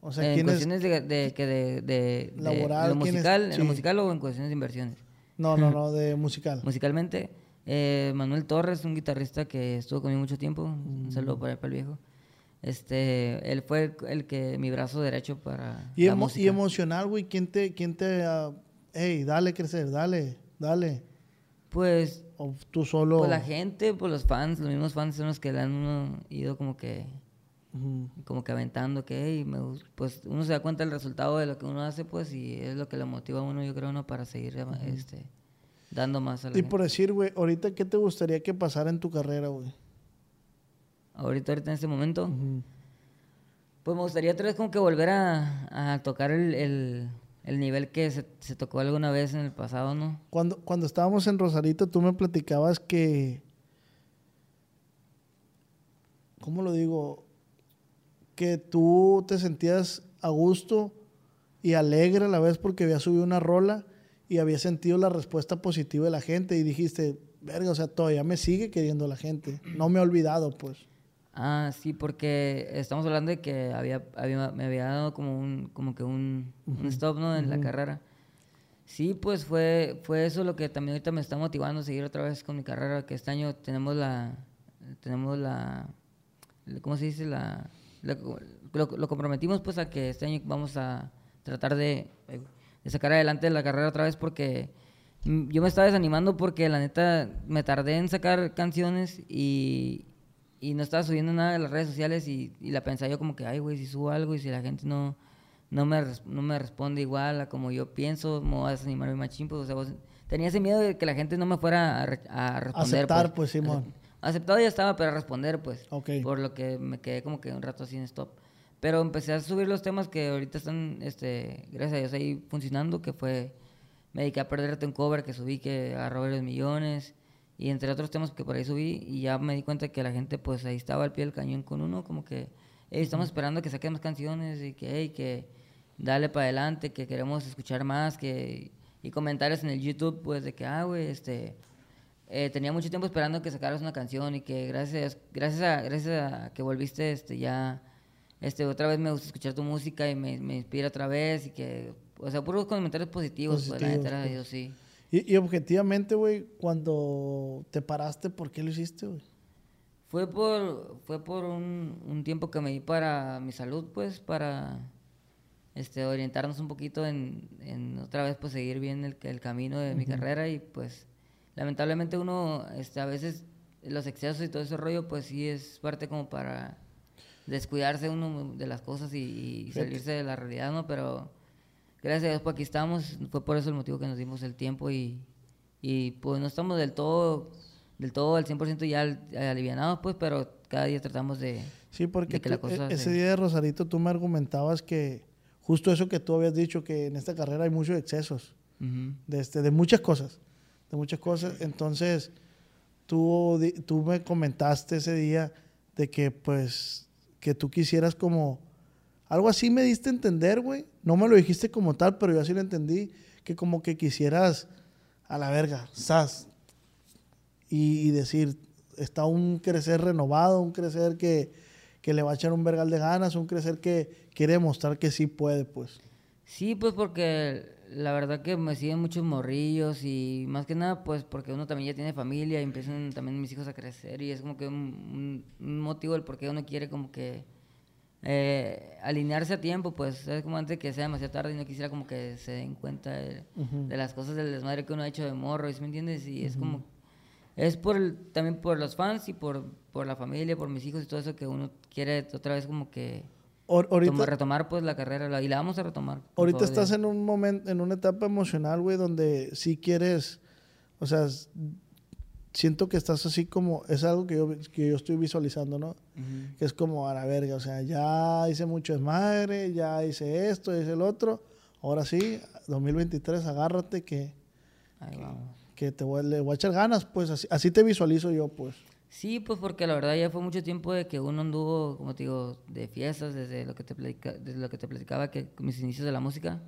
O sea, en cuestiones de, de, que de, de, de Laboral, lo ¿quién es? musical, en lo musical o en cuestiones de inversiones. No, no, no, de musical. Musicalmente, eh, Manuel Torres, un guitarrista que estuvo conmigo mucho tiempo, un Mm. saludo para, el viejo. Este, él fue el que mi brazo derecho para Y, la emo- música. y emocional, güey, ¿quién te... Quién te ah, hey, dale crecer, dale, dale. Pues, O tú solo... pues la gente, pues los fans, los mismos fans son los que le han uno ido como que como que aventando que hey, me pues uno se da cuenta del resultado de lo que uno hace pues y es lo que le motiva a uno yo creo no para seguir este dando más a la Y gente. por decir, güey, ahorita, ¿qué te gustaría que pasara en tu carrera, güey? ahorita ahorita en este momento. Pues me gustaría otra vez como que volver a, a tocar el, el, el nivel que se, tocó alguna vez en el pasado, ¿no? Cuando, cuando estábamos en Rosarito, tú me platicabas que. ¿Cómo lo digo? Que tú te sentías a gusto y alegre a la vez porque había subido una rola y había sentido la respuesta positiva de la gente y dijiste, verga, o sea, todavía me sigue queriendo la gente. No me he olvidado, pues. Ah, sí, porque estamos hablando de que había, había- me había dado como un, como que un, un stop, ¿no? En la carrera. Sí, pues fue, fue eso lo que también ahorita me está motivando a seguir otra vez con mi carrera, que este año tenemos la, tenemos la, ¿cómo se dice? La, la- lo, lo comprometimos pues a que este año vamos a tratar de, de sacar adelante la carrera otra vez porque yo me estaba desanimando porque la neta me tardé en sacar canciones y, y no estaba subiendo nada a las redes sociales y, y la pensaba yo como que, ay, güey, si subo algo y si la gente no, no, me, no me responde igual a como yo pienso, me voy a desanimar mi machín, pues, o sea, vos- tenía ese miedo de que la gente no me fuera a, a responder. Aceptar, pues, Simón. Acep- Aceptado ya estaba, pero a responder, pues. Ok. Por lo que me quedé como que un rato en stop. Pero empecé a subir los temas que ahorita están, este, gracias a Dios, ahí funcionando, que fue Me dediqué a perderte un cover que subí que agarró varios millones y entre otros temas que por ahí subí y ya me di cuenta que la gente pues ahí estaba al pie del cañón con uno, como que "Ey, estamos esperando que saquen más canciones y que, hey, que dale para adelante, que queremos escuchar más, que y comentarios en el YouTube pues de que, ah, güey, este, eh, tenía mucho tiempo esperando que sacaras una canción y que gracias, gracias a, gracias a que volviste, este, ya, este, otra vez me gusta escuchar tu música y me, me inspira otra vez y que, o sea, puros comentarios positivos, pues, la neta, pues. Dios, sí. Y, y objetivamente, güey, cuando te paraste, ¿por qué lo hiciste, güey? Fue por, fue por un, un tiempo que me di para mi salud, pues, para este, orientarnos un poquito en, en otra vez, pues, seguir bien el, el camino de mi carrera y, pues, lamentablemente uno, este, a veces los excesos y todo ese rollo, pues, sí es parte como para descuidarse uno de las cosas y, salirse de la realidad, ¿no? Pero gracias a Dios, pues, aquí estamos, fue por eso el motivo que nos dimos el tiempo y, y pues, no estamos del todo del todo al 100% ya al- alivianados, pues, pero cada día tratamos de... Sí, porque de que la tú- cosa e- ese se- día de Rosarito tú me argumentabas que justo eso que tú habías dicho, que en esta carrera hay muchos excesos, Ujú. de, este, de muchas cosas, de muchas cosas. Entonces, tú, tú me comentaste ese día de que, pues, que tú quisieras como... Algo así me diste a entender, güey. No me lo dijiste como tal, pero yo así lo entendí. Que como que quisieras a la verga, sas. Y, decir, está un crecer renovado, un crecer que, que le va a echar un vergal de ganas, un crecer que quiere demostrar que sí puede, pues. Sí, pues porque la verdad que me siguen muchos morrillos y más que nada pues porque uno también ya tiene familia y empiezan también mis hijos a crecer y es como que un- un motivo del por qué uno quiere como que eh, alinearse a tiempo, pues es como antes que sea demasiado tarde y no quisiera como que se den cuenta de, de las cosas del desmadre que uno ha hecho de morro, ¿sí ¿me entiendes? Y es como, es por el- también por los fans y por, por la familia, por mis hijos y todo eso que uno quiere otra vez como que Ahor- ahorita, toma- retomar pues la carrera la- y la vamos a retomar. ahorita estás Dios. en un momento, en una etapa emocional, güey, donde sí quieres, o sea, siento que estás así como, es algo que yo, que yo estoy visualizando, ¿no? Que es como a la verga, o sea, ya hice mucho desmadre, ya hice esto, hice el otro, ahora sí, 2023, agárrate que, Ahí vamos. que te voy, le voy a echar ganas, pues así, así te visualizo yo, pues. Sí, pues porque la verdad ya fue mucho tiempo de que uno anduvo, como te digo, de fiestas, desde lo que te, platica- desde lo que te platicaba, que mis inicios de la música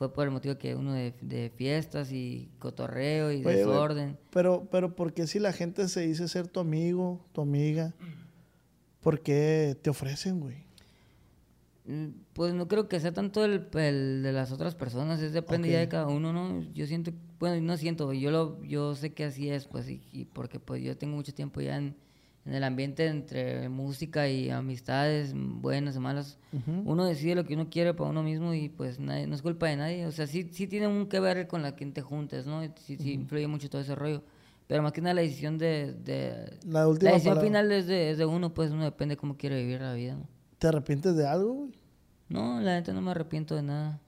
fue por el motivo que uno de, de fiestas y cotorreo y Oye, güey, desorden. Pero, pero ¿por qué si la gente se dice ser tu amigo, tu amiga, por qué te ofrecen, güey? Mm, Pues no creo que sea tanto el, el de las otras personas, es depende ya de cada uno, ¿no? Yo siento, bueno, no siento, yo lo, yo sé que así es, pues, y, y porque pues yo tengo mucho tiempo ya en, en el ambiente entre música y amistades, buenas o malas. Uno decide lo que uno quiere para uno mismo y pues nadie, no es culpa de nadie, o sea, sí, sí tiene un que ver con la quien te juntes, ¿no? Sí, sí influye mucho todo ese rollo. Pero más que nada la decisión de... de La última decisión palabra. final es de, es de uno, pues uno depende cómo quiere vivir la vida, ¿no? ¿Te arrepientes de algo, güey? No, la neta no me arrepiento de nada.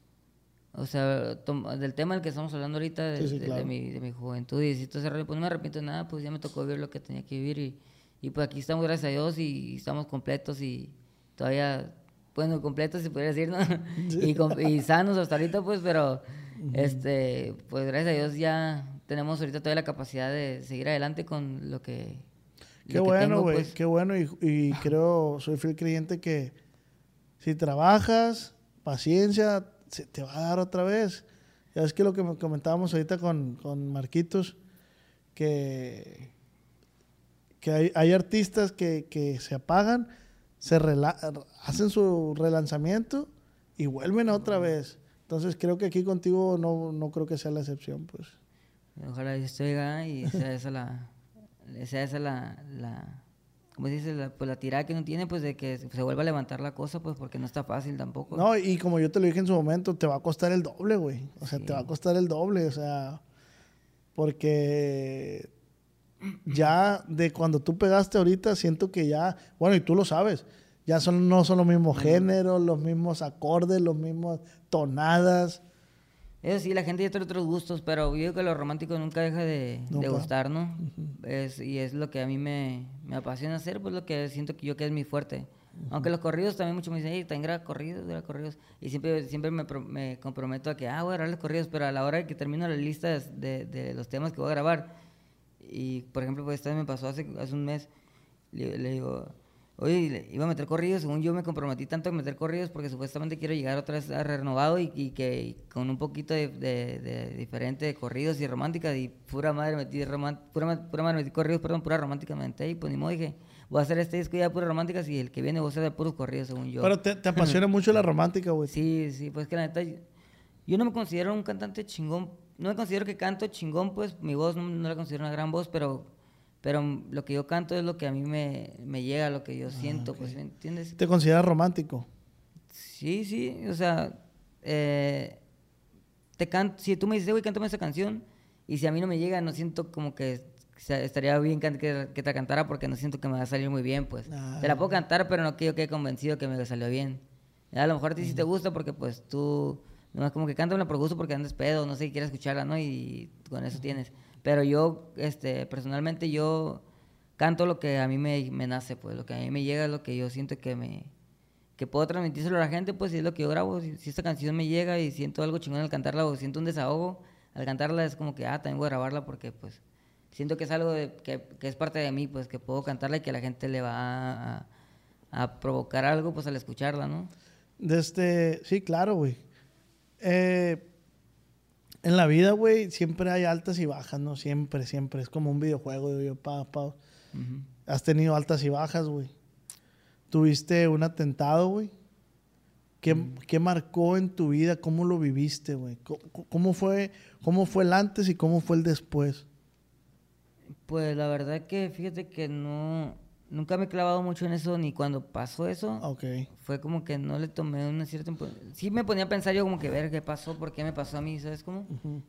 O sea, del tema del que estamos hablando ahorita, de, Sí, sí, de- mi, de mi juventud y todo ese rollo, pues no me arrepiento de nada, pues ya me tocó vivir lo que tenía que vivir y, y pues aquí estamos, gracias a Dios, y, estamos completos y todavía, bueno, completos se podría decir, ¿no? y, sanos hasta ahorita, pues, pero, este, pues gracias a Dios ya tenemos ahorita toda la capacidad de seguir adelante con lo que... Qué lo bueno, güey, pues. qué bueno. Y, y creo, soy fiel creyente que si trabajas, paciencia, se te va a dar otra vez. Ya es que lo que comentábamos ahorita con, con Marquitos, que, que hay, hay artistas que, que, se apagan, se hacen su relanzamiento y vuelven otra vez. Entonces creo que aquí contigo no, no creo que sea la excepción, pues. Ojalá esto llegue y sea esa la, sea esa la, la como dices, la, pues la tirada que no tiene, pues de que se vuelva a levantar la cosa, pues porque no está fácil tampoco. No, y como yo te lo dije en su momento, te va a costar el doble, güey. O sea, te va a costar el doble, o sea, porque ya de cuando tú pegaste ahorita, siento que ya, bueno, y tú lo sabes, ya son, no son los mismos géneros, los mismos acordes, los mismos tonadas. Eso sí, la gente ya tiene otros gustos, pero yo digo que lo romántico nunca deja de, gustar, ¿no? es, y es lo que a mí me, me, apasiona hacer, pues lo que siento que yo que es mi fuerte. Aunque los corridos también mucho me dicen, hey, también graba corridos, graba corridos. Y siempre, siempre me, me, comprometo a que, ah, voy a grabar los corridos, pero a la hora de que termino la lista de, de, los temas que voy a grabar, y por ejemplo, pues esta me pasó hace, hace un mes, le, le digo, Oye, iba a meter corridos, según yo me comprometí tanto a meter corridos porque supuestamente quiero llegar otra vez a renovado y, que con un poquito de, de, diferente de corridos y romántica y pura madre metí pura, pura, madre metí corridos, perdón, pura romántica metí y pues ni modo dije, voy a hacer este disco ya de puras románticas y el que viene voy a hacer de puros corridos según yo. Pero te, apasiona mucho la romántica, güey. Sí, sí, pues que la neta, yo no me considero un cantante chingón, no me considero que canto chingón, pues mi voz no, no la considero una gran voz, pero pero lo que yo canto es lo que a mí me, me llega, lo que yo ah, siento, pues, ¿me entiendes? ¿Te consideras romántico? Sí, sí, o sea, eh, te canto, si tú me dices, güey, cántame esa canción, y si a mí no me llega, no siento como que estaría bien que, que, te cantara porque no siento que me va a salir muy bien, pues. Ah, te la puedo cantar, pero no que convencido que me salió bien. A lo mejor a ti sí te gusta porque, pues, tú, no es como que cántame por gusto porque andas pedo, no sé, quieres escucharla, ¿no? Y con eso tienes. Pero yo, este, personalmente, yo canto lo que a mí me, me, nace, pues, lo que a mí me llega, lo que yo siento que me que puedo transmitírselo a la gente, pues, si es lo que yo grabo. Si, esta canción me llega y siento algo chingón al cantarla o siento un desahogo, al cantarla es como que, ah, también voy a grabarla porque, pues, siento que es algo que, que, es parte de mí, pues, que puedo cantarla y que la gente le va a, a provocar algo, pues, al escucharla, ¿no? Desde, sí, claro, güey. Eh, en la vida, güey, siempre hay altas y bajas, ¿no? Siempre, siempre. Es como un videojuego, digo yo, pa, pa. Has tenido altas y bajas, güey. Tuviste un atentado, güey. ¿Qué, marcó en tu vida? ¿Cómo lo viviste, güey? ¿Cómo, fue, ¿Cómo fue el antes y cómo fue el después? Pues la verdad que fíjate que no, nunca me he clavado mucho en eso, ni cuando pasó eso. Ok. Fue como que no le tomé una cierta... Sí me ponía a pensar yo como que ver qué pasó, por qué me pasó a mí, ¿sabes cómo?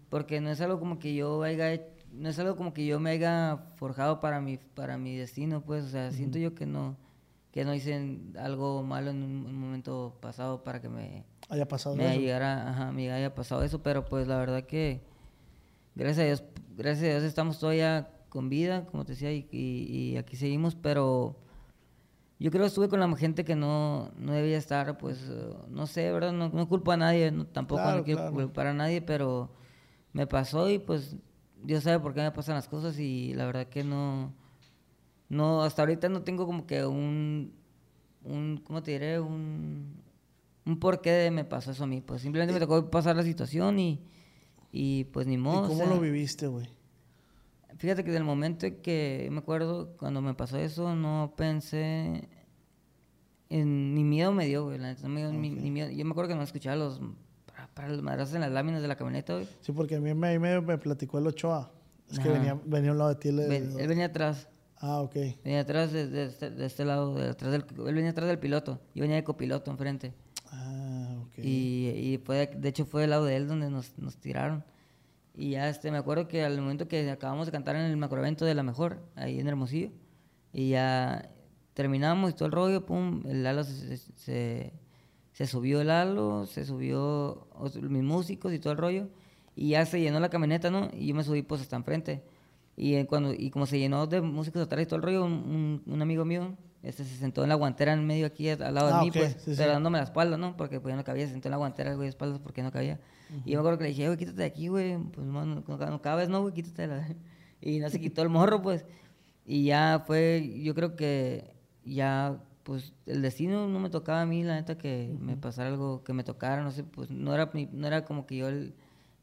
Porque no es algo como que yo haya... No es algo como que yo me haya forjado para mi, para mi destino, pues. O sea, siento yo que no... Que no hice algo malo en un, momento pasado para que me... Haya pasado me Llegara, ajá, me haya pasado eso, pero pues la verdad que... Gracias a Dios, gracias a Dios estamos todavía con vida, como te decía, y, aquí seguimos, pero yo creo que estuve con la gente que no, no debía estar, pues, eh, no sé, ¿verdad? No, no culpo a nadie, tampoco no quiero culpar a nadie, pero me pasó y pues Dios sabe por qué me pasan las cosas y la verdad que no, no, hasta ahorita no tengo como que un, un ¿cómo te diré? Un, un por qué me pasó eso a mí, pues simplemente me tocó pasar la situación y, y pues ni modo. ¿Y cómo lo viviste, güey? Fíjate que del momento en que me acuerdo cuando me pasó eso, no pensé en ni miedo me dio, güey. No me dio, ni, miedo. Yo me acuerdo que no escuchaba los para, los madrazos en las láminas de la camioneta, güey. Sí, porque a mí me, me, me platicó el Ochoa. Es que venía, venía a un lado de ti. él venía atrás. Ah, ok. Venía atrás de, este, de, este, lado, de atrás del, él venía atrás del piloto. Yo venía de copiloto enfrente. Ah, ok. Y, y fue, de hecho fue del lado de él donde nos, nos tiraron. Y ya este, me acuerdo que al momento que acabamos de cantar en el macroevento de La Mejor, ahí en Hermosillo, y ya terminamos y todo el rollo, pum, el halo se, se, subió el halo, se subió mis músicos y todo el rollo, y ya se llenó la camioneta, ¿no? Y yo me subí pues hasta enfrente. Y, cuando, y como se llenó de músicos atrás y todo el rollo, un, un amigo mío este se sentó en la guantera en medio aquí al lado de ah, mí, pues, pero dándome la espalda, ¿no? Porque pues no cabía, se sentó en la guantera, güey, de espaldas porque no cabía. Y yo me acuerdo que le dije, güey, quítate de aquí, güey, pues no, no, cabes, ¿no, güey? Quítate la... Y no se quitó el morro, pues. Y ya fue, yo creo que ya pues el destino no me tocaba a mí, la neta, que me pasara algo, que me tocara, no sé, pues no era, no era como que yo el,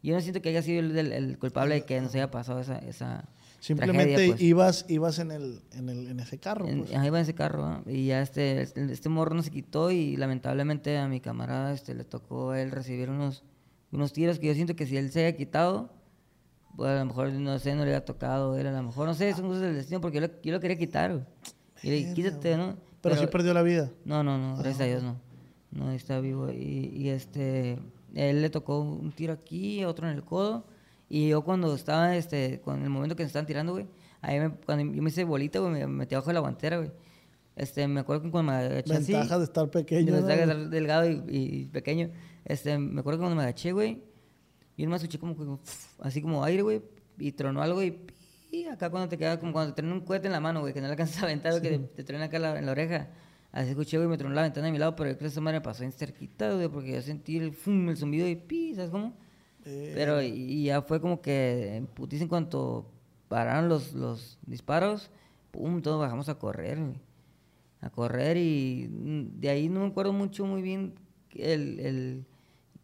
yo no siento que haya sido el, el, culpable de que nos haya pasado esa, esa Simplemente pues. ibas, ibas en el, en el, en ese carro. pues. iba en ese carro, y ya este, este, morro no se quitó y lamentablemente a mi camarada este, le tocó a él recibir unos, unos tiros que yo siento que si él se haya quitado, pues a lo mejor, no sé, no le había tocado, él a lo mejor, no sé, son cosas del destino, porque yo, lo, yo lo quería quitar, Y le quítate, ¿no? Pero, sí perdió la vida. No, no, no, gracias a Dios no. No, está vivo. Y, y este, él le tocó un tiro aquí, otro en el codo. Y yo cuando estaba, este, con el momento que se estaban tirando, güey, ahí me, cuando yo me hice bolita, güey, me metí abajo de la guantera, güey. Este, me acuerdo que cuando me agaché así... Ventaja de estar pequeño, Ventaja de estar delgado y, y, pequeño. Este, me acuerdo que cuando me agaché, güey, yo nomás escuché como, así como aire, güey, y tronó algo y, y acá cuando te queda como cuando te traen un cohete en la mano, güey, que no le alcanzas a aventar, que te, te traen acá en la oreja. Así escuché, güey, me tronó la ventana de mi lado, pero yo creo que esa madre me pasó en cerquita, güey, porque yo sentí el, fum, el zumbido y pi, ¿sabes cómo? Eh. Pero y, ya fue como que en en cuanto pararon los, los disparos, pum, todos bajamos a correr. A correr y de ahí no me acuerdo mucho muy bien el, el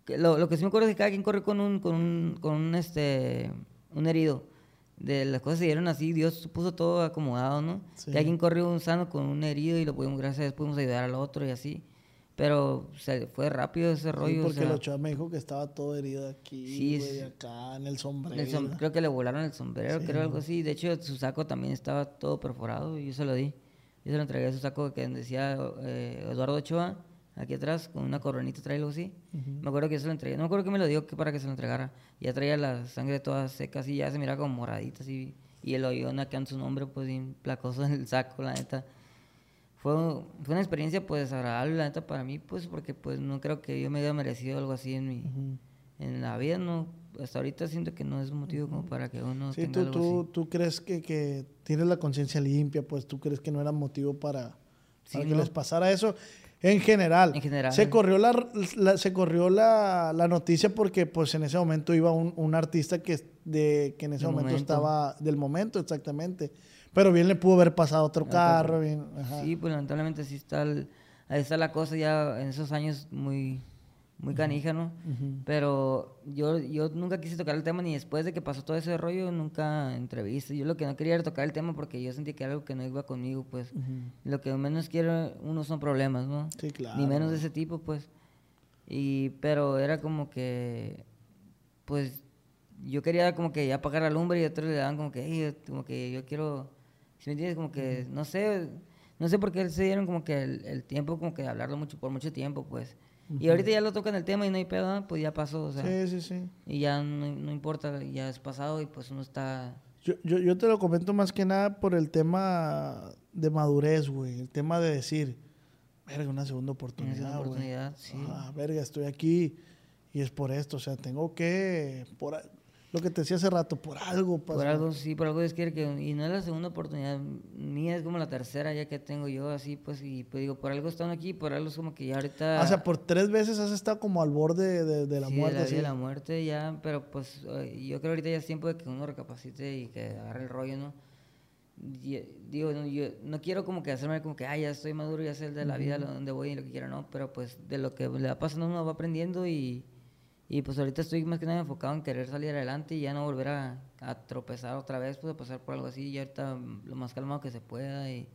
lo, lo, que sí me acuerdo es que cada quien corre con un, con un, con un, este, un herido de las cosas se dieron así, Dios puso todo acomodado, ¿no? Que alguien corrió un sano con un herido y lo pudimos, gracias a Dios, pudimos ayudar al otro y así. Pero se fue rápido ese rollo. porque el Ochoa me dijo que estaba todo herido aquí, sí, acá, en el sombrero. creo que le volaron el sombrero, creo algo así. De hecho, su saco también estaba todo perforado y yo se lo di. Yo se lo entregué a su saco que decía eh, Eduardo Ochoa aquí atrás, con una coronita, trae algo así. Me acuerdo que yo se lo entregué. No me acuerdo que me lo dio que para que se lo entregara. Ya traía la sangre toda seca, así, ya se miraba como moradita, así. Y el hoyón acá en su nombre, pues, bien placoso en el saco, la neta. Fue, fue una experiencia, pues, agradable, la neta, para mí, pues, porque, pues, no creo que yo me haya merecido algo así en mi... En la vida, no... Hasta ahorita siento que no es un motivo como para que uno sí, tú, tú, tú crees que, que tienes la conciencia limpia, pues, tú crees que no era motivo para, que les pasara eso. En general. En general. Se corrió la, se corrió la, noticia porque pues en ese momento iba un, artista que, de, que en ese momento, estaba del momento exactamente. Pero bien le pudo haber pasado otro carro. Bien, Sí, pues lamentablemente sí está, ahí está la cosa ya en esos años muy muy canija, ¿no? Pero yo, yo nunca quise tocar el tema ni después de que pasó todo ese rollo, nunca entrevisté. Yo lo que no quería era tocar el tema porque yo sentí que era algo que no iba conmigo, pues. Lo que menos quiero uno son problemas, ¿no? Sí, claro. Ni menos de ese tipo, pues. Y, pero era como que, pues, yo quería como que ya pagar la lumbre y otros le daban como que, como que yo quiero, si me entiendes? Como que, no sé, no sé por qué se dieron como que el, el tiempo, como que de hablarlo mucho, por mucho tiempo, pues. Y ahorita ya lo tocan el tema y no hay pedo, pues ya pasó, o sea. Sí, sí, sí. Y ya no, no importa, ya es pasado y pues uno está... Yo, yo, yo, te lo comento más que nada por el tema de madurez, güey. El tema de decir, verga, una segunda oportunidad, Una oportunidad, sí. Ah, verga, estoy aquí y es por esto. O sea, tengo que... Por, lo que te decía hace rato, por algo Por algo, sí, por algo es que, y no es la segunda oportunidad mía, es como la tercera ya que tengo yo, así pues, y pues digo, por algo están aquí, por algo es como que ya ahorita... O sea, por tres veces has estado como al borde de, de la muerte. De la, la muerte ya, pero pues yo creo ahorita ya es tiempo de que uno recapacite y que agarre el rollo, ¿no? digo, no, yo no quiero como que hacerme como que, ay, ya estoy maduro, ya sé de la vida, donde voy y lo que quiera, no, pero pues de lo que le va pasando uno va aprendiendo y y pues ahorita estoy más que nada enfocado en querer salir adelante y ya no volver a, tropezar otra vez, pues a pasar por algo así. Y ahorita lo más calmado que se pueda. Y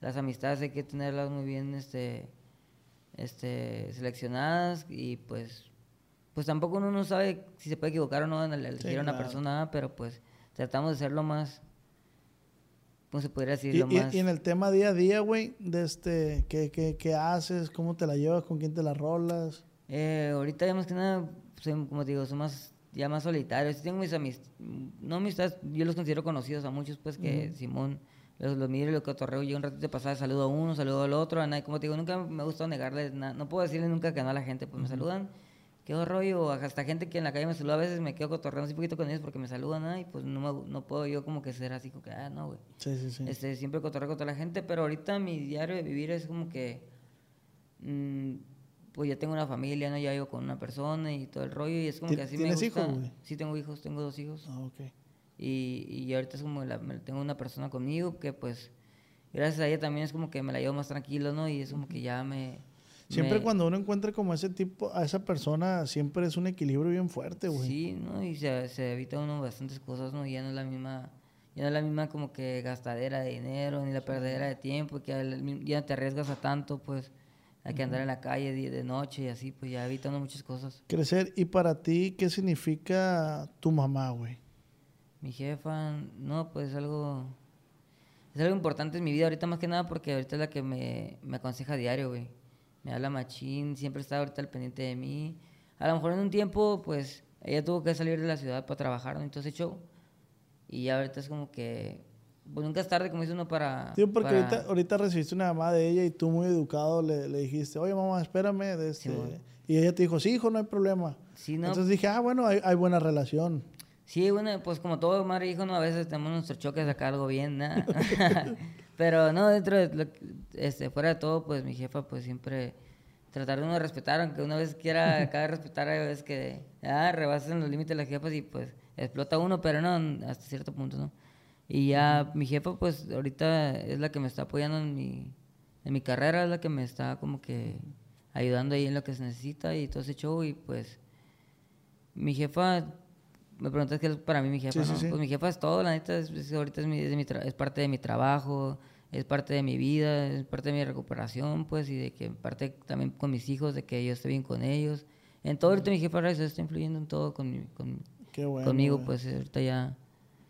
las amistades hay que tenerlas muy bien este, este, seleccionadas. Y pues, pues tampoco uno no sabe si se puede equivocar o no en elegir a una persona, pero pues tratamos de ser lo más. ¿Cómo se podría decir? Y, lo más... y en el tema día a día, güey, de este, ¿qué, qué, ¿qué haces? ¿Cómo te la llevas? ¿Con quién te la rolas? Eh, ahorita ya más que nada como te digo, son más, ya más solitarios. Tengo mis amistades, no amistades, yo los considero conocidos a muchos, pues que Simón los, los miro y los cotorreo. Yo un ratito pasada saludo a uno, saludo al otro, a nadie. Como te digo, nunca me ha gustado negarles nada. No puedo decirle nunca que no a la gente, pues me saludan. Qué rollo, hasta gente que en la calle me saluda, a veces me quedo cotorreando un poquito con ellos porque me saludan, y pues no, no puedo yo como que ser así, como que, ah, no, güey. Sí, sí, sí. Este, siempre cotorreo con toda la gente, pero ahorita mi diario de vivir es como que... Mmm, pues ya tengo una familia, ¿no? Ya vivo con una persona y todo el rollo y es como que así me gusta. ¿Tienes hijos, güey? Sí, tengo hijos, tengo dos hijos. Ah, ok. Y, y ahorita es como la, tengo una persona conmigo que pues gracias a ella también es como que me la llevo más tranquilo, ¿no? Y es como que ya me... Siempre me- cuando uno encuentra como ese tipo, a esa persona, siempre es un equilibrio bien fuerte, güey. Sí, ¿no? Y se, se evita uno bastantes cosas, ¿no? Y ya no es la misma, ya no es la misma como que gastadera de dinero, ni la perdedera de tiempo, que ya no te arriesgas a tanto, pues, hay que andar en la calle de, noche y así, pues ya evita uno muchas cosas. Crecer. ¿Y para ti qué significa tu mamá, güey? Mi jefa, no, pues es algo, es algo importante en mi vida ahorita más que nada porque ahorita es la que me, me aconseja a diario, güey. Me habla machín, siempre está ahorita al pendiente de mí. A lo mejor en un tiempo, pues, ella tuvo que salir de la ciudad para trabajar, ¿no? Entonces, show. Y ya ahorita es como que, pues nunca es tarde, como dice uno, para... Tío, porque para- ahorita, ahorita recibiste una llamada de ella y tú muy educado le, le dijiste, oye mamá, espérame. De este... bueno. Y ella te dijo, sí, hijo, no hay problema. Sí, no, Entonces dije, ah, bueno, hay, hay buena relación. Sí, bueno, pues como todo madre hijo, ¿no? A veces tenemos nuestros choques acá algo bien, ¿no? Pero no, dentro de lo este, fuera de todo, pues mi jefa, pues siempre tratar de uno de respetar, aunque una vez quiera acá respetar, hay veces que ah, rebasan los límites de las jefas y pues explota uno, pero no, hasta cierto punto, ¿no? Y ya mi jefa, pues ahorita es la que me está apoyando en mi, en mi carrera, es la que me está como que ayudando ahí en lo que se necesita y todo ese show y pues mi jefa, me preguntas qué es para mí mi jefa, Sí, sí, ¿no? sí. Pues mi jefa es todo, la neta, es, es- ahorita es, mi- es mi es parte de mi trabajo, es parte de mi vida, es parte de mi recuperación, pues, y de que parte también con mis hijos, de que yo esté bien con ellos. En todo ahorita mi jefa está influyendo en todo con, mi- con- bueno. conmigo, pues ahorita ya,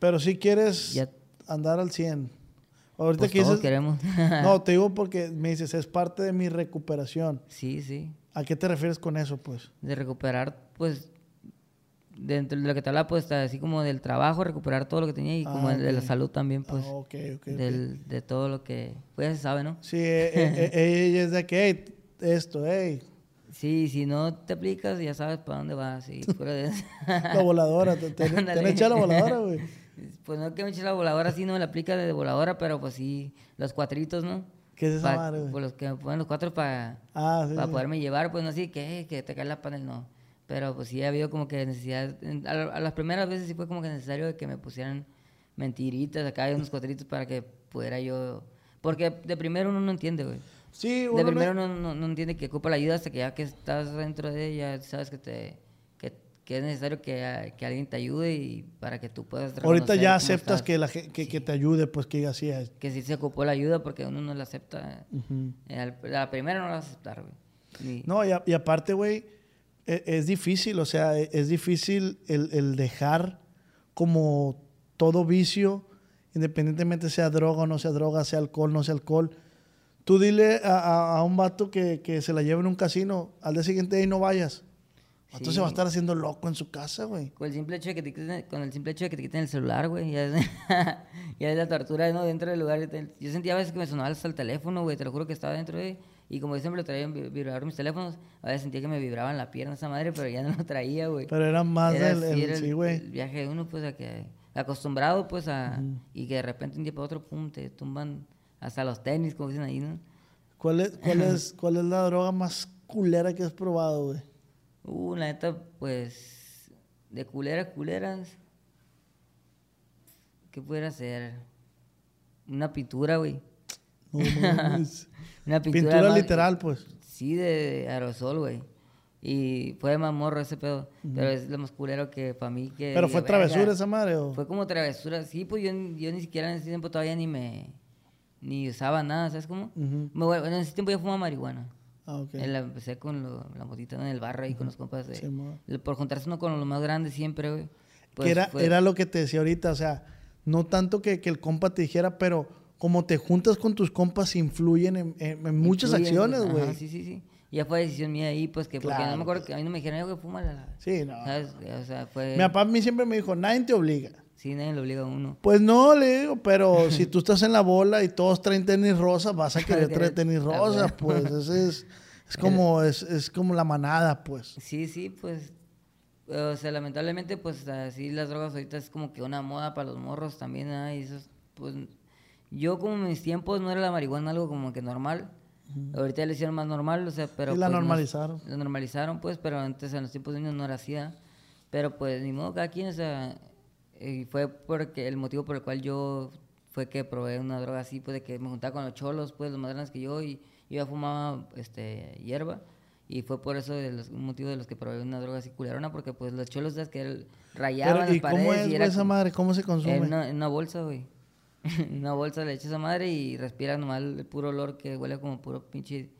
Pero si quieres Ya- andar al 100. Ahorita pues que todos dices... queremos. No, te digo porque me dices, es parte de mi recuperación. sí, sí. ¿A qué te refieres con eso, pues? de recuperar, pues, dentro de lo que te hablaba, pues, así como del trabajo, recuperar todo lo que tenía y como Ah, el de la salud también, pues, Ah, ok, ok, ok. del, de todo lo que, pues, ya se sabe, ¿no? Sí, eh, eh, eh, ella es de que, hey, esto, hey, Sí, si no te aplicas, ya sabes para dónde vas y fuera de eso. la voladora, te, te, te han Ándale. echado la voladora, güey. Pues no que me eche la voladora, sí no me la aplica de voladora, pero pues sí, los cuatritos, ¿no? ¿Qué es esa Pa- madre? Pues los que me ponen los cuatro para Ah, sí, para sí. poderme llevar, pues no así que, que te cae la panel, no. Pero pues sí ha habido como que necesidad, a, a las primeras veces sí fue como que necesario de que me pusieran mentiritas, acá hay unos cuatritos para que pudiera yo... Porque de primero uno no entiende, güey. Sí, De uno no- primero no, no, no entiende que ocupa la ayuda hasta que ya que estás dentro de ella, sabes que te que, es necesario que, a- que alguien te ayude y para que tú puedas ahorita ya aceptas que, la, que, que te ayude, pues que así. es. que sí se ocupó la ayuda porque uno no la acepta. Ujú. Eh, a la primera no la aceptar, güey. Ni- No, y, a- y aparte, güey, e- es, difícil, o sea, e- es difícil el, el dejar como todo vicio, independientemente sea droga o no sea droga, sea alcohol, no sea alcohol. Tú dile a, a- a un vato que, que se la lleve en un casino, al día siguiente ahí no vayas. Entonces Sí. va a estar haciendo loco en su casa, güey. Con el simple hecho de que te quiten, con el simple hecho de que te quiten el celular, güey, ya es, ya es la tortura, ¿no? Dentro del lugar. Yo sentía a veces que me sonaba hasta el teléfono, güey, te lo juro que estaba dentro de... Y como yo siempre lo traía en vi- vibrador mis teléfonos, a veces sentía que me vibraban la pierna esa madre, pero ya no lo traía, güey. Pero era más Era el- era sí, el, güey. el viaje de uno, pues, a que... Acostumbrado, pues, a... Y que de repente un día para otro, pum, te tumban hasta los tenis, como dicen ahí, ¿no? ¿Cuál es, cuál, es, ¿Cuál es la droga más culera que has probado, güey? Uh, la neta, pues, de culeras, culeras. ¿Qué pudiera ser? Una pintura, güey. No. Una pintura. Pintura más- literal, pues. Sí, de aerosol, güey. Y fue más morro ese pedo. Pero es lo más culero que para mí que... ¿Pero fue "Verga". travesura esa madre o...? Fue como travesura. Sí, pues yo, yo ni siquiera en ese tiempo todavía ni me... Ni usaba nada, ¿sabes cómo? Bueno, en ese tiempo yo fumaba marihuana. Ah, ok. Eh, la empecé con lo- la motita en el barrio y con los compas. de- Sí, por juntarse uno con los más grandes siempre, güey. Pues que era, fue- era lo que te decía ahorita, o sea, no tanto que, que el compa te dijera, pero como te juntas con tus compas, influyen en, en- en muchas acciones, güey. Sí, sí, sí. Ya fue decisión mía ahí, pues que porque no me acuerdo que a mí no me dijeron, "Eh, güey, fúmala. Sí, no. ¿Sabes? O sea, fue. Mi papá a mí siempre me dijo, nadie te obliga. Sí, nadie lo obliga a uno. Pues no, le digo, pero si tú estás en la bola y todos traen tenis rosa, vas a querer traer tenis Ah, rosa, pues. Ese es, es como, es, es como la manada, pues. Sí, sí, pues. O sea, lamentablemente, pues así las drogas ahorita es como que una moda para los morros también, ¿ah? Y eso, pues. Yo, como en mis tiempos, no era la marihuana algo como que normal. Ahorita ya le hicieron más normal, o sea, pero. Y la pues, no es- normalizaron. la normalizaron, pues, pero antes en los tiempos de niños no era así. Pero pues, ni modo, cada quien, o sea. Y fue porque el motivo por el cual yo fue que probé una droga así, pues de que me juntaba con los cholos, pues los más grandes que yo, y yo ya fumaba este, hierba. Y fue por eso de los, un motivo de los que probé una droga así culerona, porque pues los cholos es que rayaban Pero, ¿y las cómo paredes es, y era esa como- madre? ¿Cómo se consume? en una, en una bolsa, güey. En una bolsa le echas esa madre y respiras nomás el puro olor que huele como puro pinche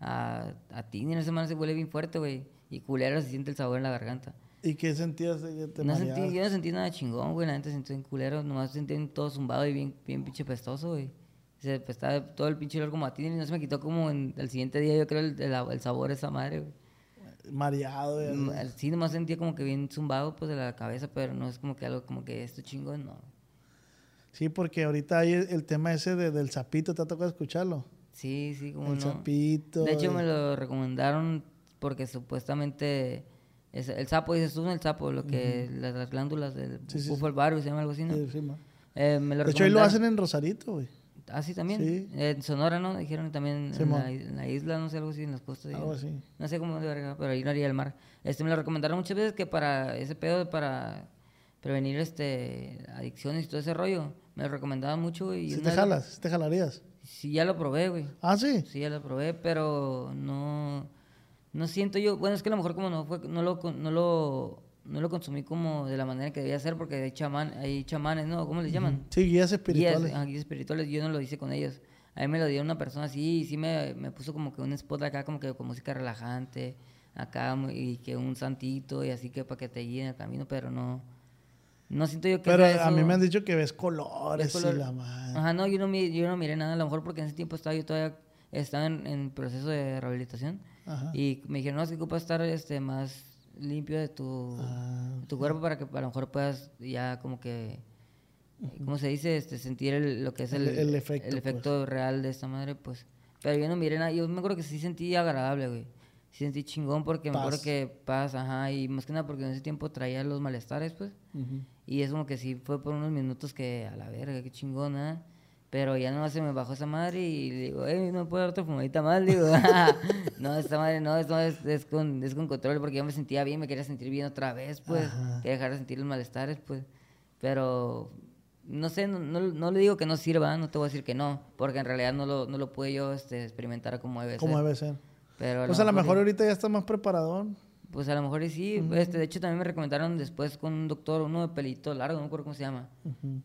a, a ti. En esa madre se huele bien fuerte, güey. Y culero se siente el sabor en la garganta. ¿Y qué sentías de que te No mareabas? sentí, yo no sentí nada chingón, güey. La neta sentí un culero. Nomás sentí un todo zumbado y bien, bien pinche pestoso, güey. Se apestaba todo el pinche olor como a ti. Y no se me quitó como en, el siguiente día, yo creo, el, el, el sabor de esa madre, güey. Mareado. y así. Mm, Sí, nomás sentía como que bien zumbado, pues, de la cabeza. Pero no es como que algo como que esto chingón, no. Sí, porque ahorita hay el, el tema ese de- del sapito, ¿te ha tocado escucharlo? Sí, sí, como el no. sapito. De hecho, y- me lo recomendaron porque supuestamente es- el sapo, dices tú, el sapo, lo que las, las glándulas del Sí, sí, bufo alvario, se llama algo así, ¿no? Sí, sí, ma. Eh, me lo de hecho, ahí lo hacen en Rosarito, güey. Ah, sí, también. Sí. Eh, en Sonora, ¿no? Dijeron también en la, en la isla, no sé, algo así, en las costas. Algo así. No sé cómo pero ahí no haría el mar. Este, me lo recomendaron muchas veces que para ese pedo, para prevenir este adicciones y todo ese rollo, me lo recomendaban mucho, y Si una te jalas, te jalarías. Sí, ya lo probé, güey. Ah, sí. Sí, ya lo probé, pero no, no siento yo, bueno, es que a lo mejor como no fue, no lo, no lo, no lo consumí como de la manera que debía ser, porque hay chamán, hay chamanes, ¿no? ¿Cómo les llaman? Sí, guías Guías, espirituales. ah, guías espirituales, yo no lo hice con ellos. A mí me lo dio una persona así, y sí me, me puso como que un spot acá, como que con música relajante, acá, y que un santito, y así que para que te guíen el camino, pero no, no siento yo que Pero sea a mí me han dicho que ves colores Es color- y la madre. Ajá, no, yo no, yo no miré nada, a lo mejor porque en ese tiempo estaba yo todavía, estaba en, en proceso de rehabilitación. Ajá. Y me dijeron, no, es que ocupas estar este, más limpio de tu, Ah, de tu cuerpo para que a lo mejor puedas ya como que, ¿cómo se dice? Este, sentir el- lo que es El- el, el efecto, el efecto real de esta madre, pues. Pero yo no miré nada, yo me acuerdo que sí sentí agradable, güey. Sí sentí chingón porque me acuerdo que paz, ajá, y más que nada porque en ese tiempo traía los malestares, pues. Y es como que sí fue por unos minutos que a la verga, qué chingona. Pero ya no se me bajó esa madre y le digo, eh, no puedo dar otra fumadita más. Le digo, no, esta madre no, esto es, es, con, es con control porque yo me sentía bien, me quería sentir bien otra vez, pues. Ajá. Quería dejar de sentir los malestares, pues. Pero, no sé, no, no, no le digo que no sirva, no te voy a decir que no, porque en realidad no lo, no lo pude yo este, experimentar como debe Como ser. debe ser. Pero Pues a lo mejor ahorita ya está más preparador. Pues a lo mejor sí. este, de hecho, también me recomendaron después con un doctor, uno de pelito largo, no me acuerdo cómo se llama.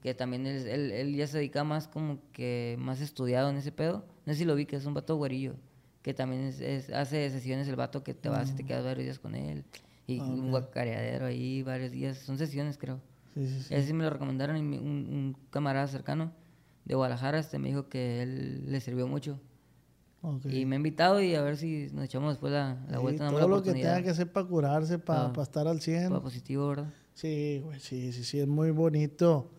Que también él, él, él ya se dedica más como que más estudiado en ese pedo. No sé si lo vi, que es un vato güerillo. Que también es, es- hace sesiones el vato que te vas y te quedas varios días con él. Y un guacareadero ahí varios días. Son sesiones, creo. Sí, sí, sí. Ese me lo recomendaron y mi- un, un camarada cercano de Guadalajara este me dijo que él le sirvió mucho. Y me ha invitado y a ver si nos echamos después la, la Sí, vuelta. todo lo que tenga que hacer para curarse, para Pa- estar al 100. Para positivo, ¿verdad? Sí, güey, sí, sí, sí, es muy bonito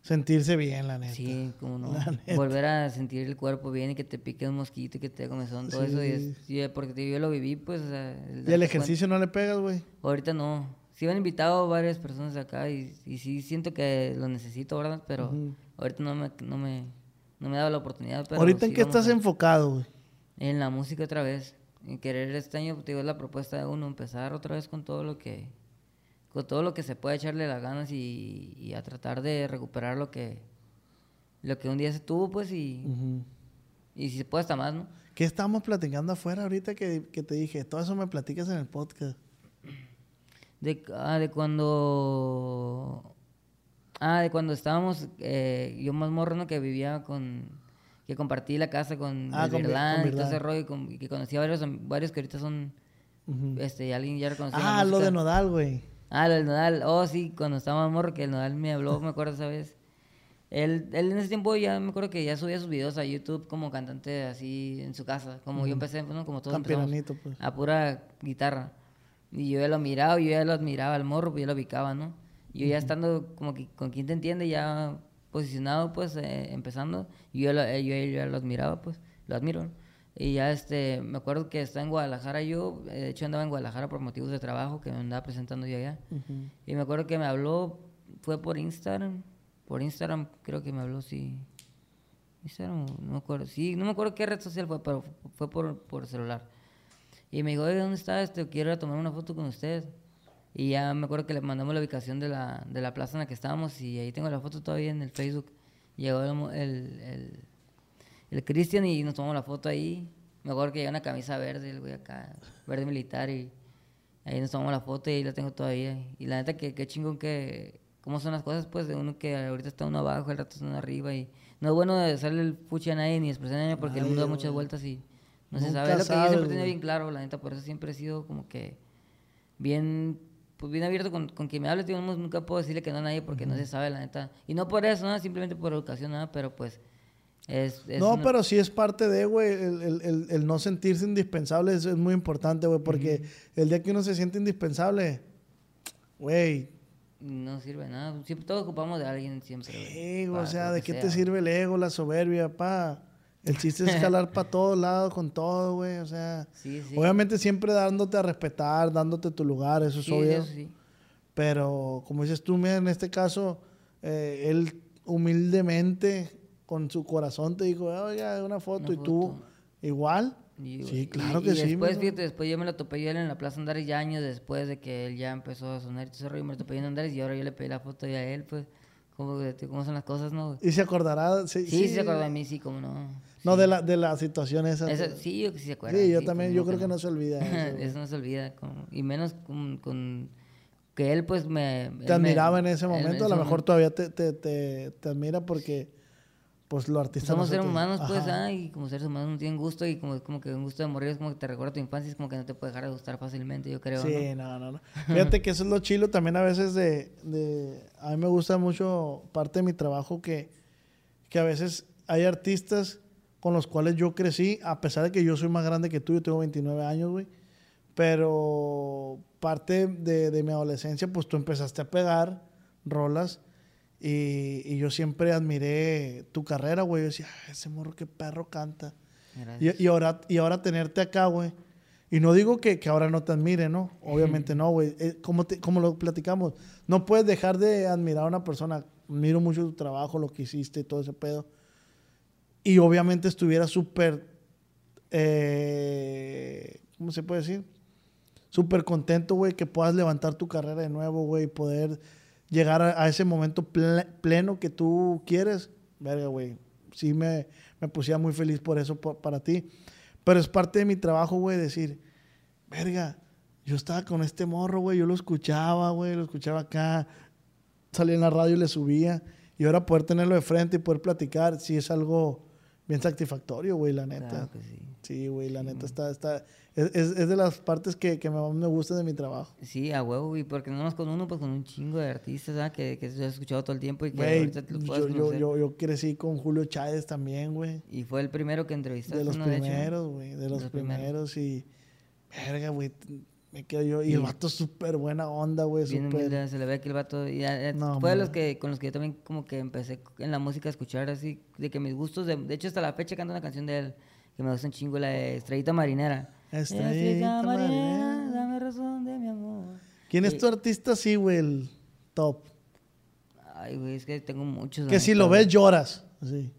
sentirse bien, la neta. Sí, como no. Volver a sentir el cuerpo bien y que te pique un mosquito y que te comezón, todo eso. Y es, sí, porque yo lo viví, pues. o sea, ¿Y el ejercicio no le pegas, güey? Ahorita no. Sí me han invitado varias personas acá y, y sí siento que lo necesito, ¿verdad? Pero ahorita no me, no me, no me he dado la oportunidad. Pero ¿Ahorita en qué estás a- enfocado, güey? En la música otra vez. En querer este año, te digo, es la propuesta de uno, empezar otra vez con todo lo que con todo lo que se puede echarle las ganas y, y a tratar de recuperar lo que lo que un día se tuvo, pues, y, y si se puede hasta más, ¿no? ¿Qué estábamos platicando afuera ahorita que, que te dije? Todo eso me platicas en el podcast. De, ah, de cuando... Ah, de cuando estábamos, eh, yo más morro, ¿no? Que vivía con... Que compartí la casa con Ah, con con y todo ese rollo, y, con- que conocía varios, am- varios que ahorita son... Ujú. Este, alguien ya reconocía Ah, lo de Nodal, güey. Ah, lo del Nodal. Oh, sí, cuando estaba morro, que el Nodal me habló, me acuerdo esa vez. Él, él en ese tiempo ya me acuerdo que ya subía sus videos a YouTube como cantante así en su casa. Como yo empecé, bueno, como todos pues. a pura guitarra. Y yo ya lo miraba, yo ya lo admiraba al morro, pues yo lo ubicaba, ¿no? Y yo ya estando como que con quien te entiende, ya posicionado, pues, eh, empezando, yo, lo- eh, yo, yo ya lo admiraba, pues, lo admiro. Y ya, este, me acuerdo que estaba en Guadalajara yo, eh, de hecho andaba en Guadalajara por motivos de trabajo, que me andaba presentando yo allá. Ujú. Y me acuerdo que me habló, fue por Instagram, por Instagram creo que me habló, sí. Instagram, no me acuerdo, sí, no me acuerdo qué red social fue, pero fue por, por celular. Y me dijo, oye, ¿dónde está? Este, quiero ir a tomar una foto con usted. Y ya me acuerdo que le mandamos la ubicación de la, de la plaza en la que estábamos y ahí tengo la foto todavía en el Facebook. llegó el, el, el, el Cristian y nos tomamos la foto ahí. Me acuerdo que lleva una camisa verde, el güey acá, verde militar y ahí nos tomamos la foto y ahí la tengo todavía. Y la neta que qué chingón que, cómo son las cosas pues de uno que ahorita está uno abajo, el rato está uno arriba y no es bueno hacerle el fuchi a nadie ni expresar a nadie porque el mundo da muchas vueltas y no se sabe. Es lo que yo siempre güey. bien claro, la neta, por eso siempre he sido como que bien pues bien abierto con, con quien me hable, digamos, nunca puedo decirle que no a nadie porque no se sabe, la neta. Y no por eso, nada, simplemente por educación, nada, pero pues es... es No, una- pero sí es parte de, güey, el, el- el- el no sentirse indispensable es, es muy importante, güey, porque el día que uno se siente indispensable, güey, No sirve nada. Siempre todos ocupamos de alguien siempre. Sí, para o sea, ¿de qué sea, te sirve el ego, la soberbia, pa? El chiste es jalar para todos lados con todo, güey, o sea, Sí, sí. obviamente siempre dándote a respetar, dándote tu lugar, eso es Sí, obvio, eso sí. pero como dices tú, mira, en este caso, eh, él humildemente, con su corazón, te dijo, oiga, una foto, Una y tú, igual, Y, sí, y- claro y que sí, después, fíjate, después yo me lo topé yo en la Plaza Andares ya años después de que él ya empezó a sonar y todo ese rollo, me lo topé yo en Andares y ahora yo le pedí la foto ya a él, pues, cómo, cómo son las cosas, ¿no? y se acordará, sí, Sí, sí, se acuerda de mí, sí, cómo no. No, Sí. de la, de la situación esa. Eso- sí, yo que sí se acuerda. Sí, yo también, cómo yo creo que no se olvida eso. Eso no se olvida. como- y menos con, con que él, pues, me... te me- admiraba en ese momento, a ese lo mejor momento. todavía te, te, te, te admira porque, pues, lo artista Somos no se seres humanos, pues, Ajá. ah, y como seres humanos no tienen gusto y como, como que un gusto de morir es como que te recuerda tu infancia, es como que no te puede dejar de gustar fácilmente, yo creo. ¿no? Sí, no, no, no. Fíjate que eso es lo chilo también a veces de, de... A mí me gusta mucho parte de mi trabajo que, que a veces hay artistas con los cuales yo crecí, a pesar de que yo soy más grande que tú, yo tengo 29 años, güey. Pero parte de, de mi adolescencia, pues tú empezaste a pegar rolas y, y yo siempre admiré tu carrera, güey. Yo decía, "Ah, ese morro qué perro canta. Y, y ahora, y ahora tenerte acá, güey. Y no digo que, que ahora no te admire, ¿no? Obviamente no, güey. Eh, como, te- como lo platicamos, no puedes dejar de admirar a una persona. Admiro mucho tu trabajo, lo que hiciste todo ese pedo. Y obviamente estuviera súper, eh, ¿cómo se puede decir? Súper contento, güey, que puedas levantar tu carrera de nuevo, güey, y poder llegar a, ese momento ple- pleno que tú quieres. Verga, güey. Sí me, me pusiera muy feliz por eso para ti. Pero es parte de mi trabajo, güey, decir, verga, yo estaba con este morro, güey, yo lo escuchaba, güey, lo escuchaba acá, salía en la radio y le subía. Y ahora poder tenerlo de frente y poder platicar, sí es algo bien satisfactorio, güey, la neta. Claro que sí. Sí, güey, la neta está, está, es, es, de las partes que, que más me gusta de mi trabajo. Sí, a huevo, y porque no más con uno, pues con un chingo de artistas, ¿verdad? Que, que has escuchado todo el tiempo y que Güey, ahorita te lo puedes yo, yo, conocer. yo, yo crecí con Julio Chávez también, güey. Y fue el primero que entrevistaste, De los primeros, güey, de los los primeros. primeros y... Verga, güey, me quedo yo. Y el vato súper buena onda, güey, humilde, se le ve que el vato y ya- ya No, fue de los que con los que yo también como que empecé en la música a escuchar así de que mis gustos de, de hecho hasta la fecha canto una canción de él que me gusta un chingo la de Estrellita Marinera Estrellita Marinera. dame razón de mi amor ¿Quién es tu artista así, güey, el top? ay güey es que tengo muchos Que si lo ves lloras, así.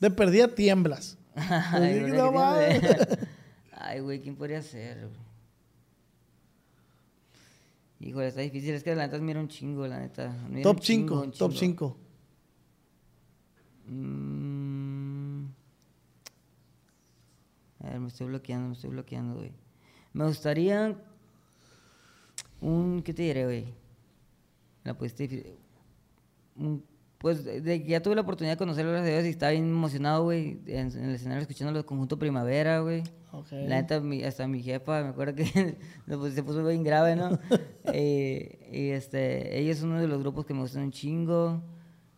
De perdida tiemblas. ay, Sí, no ¿qué mames. tienes? Ay, güey quién podría ser? Híjole, está difícil. Es que la neta admiro un chingo, la neta. Top un chingo, 5, un top chingo. 5. Mm. A ver, me estoy bloqueando, me estoy bloqueando, güey. Me gustaría un, ¿qué te diré, güey? La difícil. Un- pues de ya tuve la oportunidad de conocerlo gracias a Dios y estaba bien emocionado, güey, en, en el escenario escuchando los conjunto Primavera, güey. La neta, mi- hasta mi jefa, me acuerdo que se puso- se puso bien grave, ¿no? Eh, y este, ella es uno de los grupos que me gustan un chingo.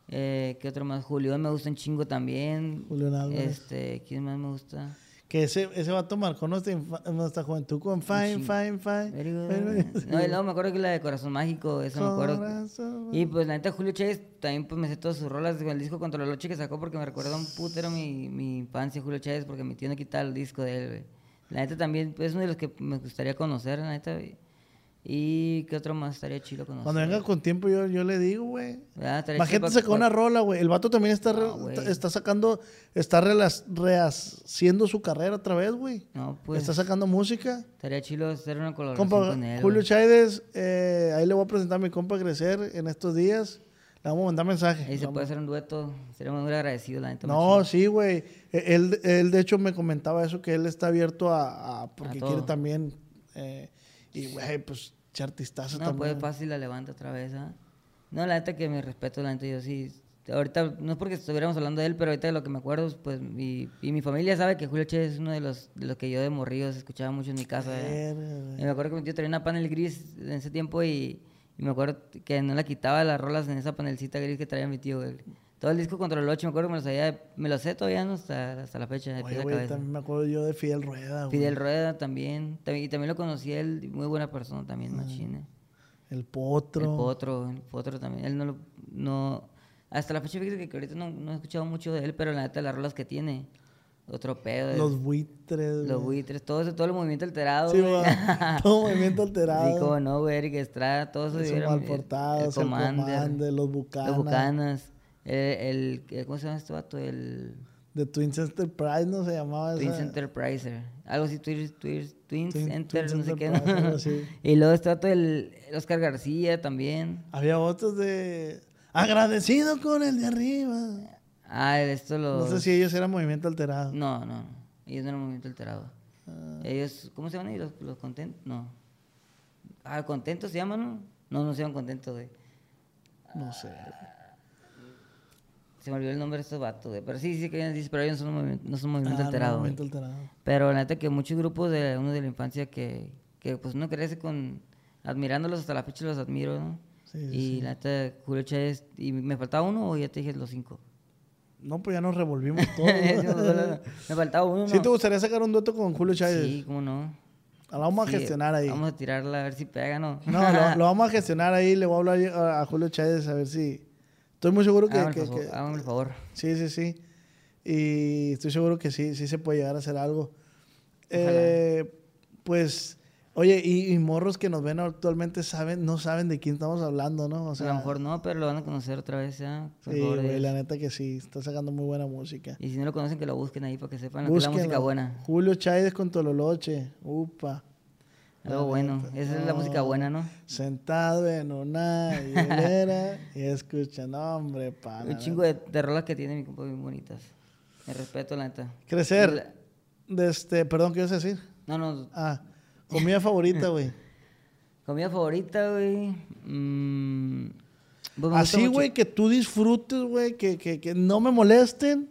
Eh, ¿Qué otro más? Julián me gusta un chingo también. Julián Álvarez. Este, ¿quién más me gusta? Que ese, ese vato marcó nuestra, nuestra juventud con Fine, chingo. Fine, Fine. Very- No, y luego me acuerdo que la de Corazón Mágico, esa me acuerdo. Y pues la neta Julio Chávez también pues me sé todas sus rolas con el disco Contra la Noche que sacó porque me recuerda un putero mi, mi infancia Julio Chávez porque mi tío no quitaba el disco de él, güey. La neta también pues, es uno de los que me gustaría conocer, la neta. güey. Y qué otro más estaría chido conocer. Cuando venga con tiempo yo, yo le digo, güey. Ah, Imagínate sacó una rola, güey. El vato también está, No, está- está sacando, está rehaciendo su carrera otra vez, güey. No, pues Está sacando música. estaría chido hacer una colaboración Compa, con él. Julio. Chávez, eh, ahí le voy a presentar a mi compa Crecer en estos días. Le vamos a mandar mensaje. Ahí se Vamos- puede hacer un dueto. Seríamos muy agradecidos, la neta. No, sí, güey. E- Él, él, de hecho, me comentaba eso, que él está abierto a... a- porque A quiere también... eh, y, güey, pues, chartistazo No, también. pues fácil la levanta otra vez, ¿ah? No, la neta que me respeto, la neta yo sí. Ahorita, no es porque estuviéramos hablando de él, pero ahorita de lo que me acuerdo, pues, mi, y mi familia sabe que Julio Che es uno de los, de los que yo de morrillos escuchaba mucho en mi casa. güey. Y me acuerdo que mi tío traía una panel gris en ese tiempo y, y me acuerdo que no la quitaba las rolas en esa panelcita gris que traía mi tío, güey. Todo el disco contra el 8, me acuerdo que me lo sabía, me lo sé todavía ¿no? hasta, hasta la fecha, de Oye, güey, también me acuerdo yo de Fidel Rueda, güey. Fidel Rueda también, también, y también lo conocí él, muy buena persona también, machine. El Potro. El Potro, el Potro también. Él no lo. No, hasta la fecha, fíjate que ahorita no, no he escuchado mucho de él, pero la neta, las rolas que tiene. Otro pedo. Los es- buitres, los güey. buitres, todo eso, todo el movimiento alterado. Sí, güey. Todo movimiento alterado. Sí, cómo no, güey, Eric Estrada, todo eso. Esos era- mal portados, el Commander, los Bucanas. Los Bucanas. El, el- ¿Cómo se llama este vato? El De Twins Enterprise, ¿no? Se llamaba Twins esa. Enterpriser. Algo así, Twins, Twins, Twins Twin- Enter, Twins no sé qué. Enterprise, ¿no? Y luego este vato, el, Oscar García también. Había otros de... Agradecido con el de arriba. Ah, esto lo... No sé si ellos eran movimiento alterado. No, no. Ellos no eran movimiento alterado. Ah. Ellos, ¿cómo se llaman ellos? Los, los contentos. No. Ah, contentos se llaman, ¿no? No, no se llaman contentos, güey. No sé. Se me olvidó el nombre de estos vatos, güey. Pero sí, sí que dicen, pero ellos no son movimiento, no son movimiento Ah, no, alterado. güey. movimiento alterado. Pero la neta que muchos grupos de uno de la infancia que, que pues uno crece con admirándolos hasta la fecha los admiro, ¿no? Sí, sí, y sí. la neta, Julio Chávez, ¿y me faltaba uno o ya te dije los cinco? No, pues ya nos revolvimos todos. me faltaba uno, ¿Sí ¿no? te gustaría sacar un dueto con Julio Chávez? Sí, cómo no. Ah, Lo vamos a gestionar ahí. Vamos a tirarla a ver si pega, ¿no? No, lo, lo vamos a gestionar ahí. Le voy a hablar a, a Julio Chávez a ver si... Estoy muy seguro que... Hágame que- el favor. que- hágame el favor. Sí, sí, sí. Y estoy seguro que sí, sí se puede llegar a hacer algo. Eh, pues, oye, y, y morros que nos ven actualmente saben, no saben de quién estamos hablando, ¿no? O a lo mejor no, pero lo van a conocer otra vez, ¿ya? Por sí, güey, la neta que sí, está sacando muy buena música. Y si no lo conocen, que lo busquen ahí para que sepan la música buena. Julio Chávez con Tololoche, upa. Algo bueno. Esa es la música buena, ¿no? Sentado en una hilera y escucha, no, hombre, pana. Un chingo de, de rolas que tiene mi compa bien bonitas. Me respeto, la neta. Crecer. Este, perdón, ¿qué ibas a decir? No, no. Ah, comida favorita, güey. Comida favorita, güey. Mm, pues Así, güey, que tú disfrutes, güey, que, que, que no me molesten.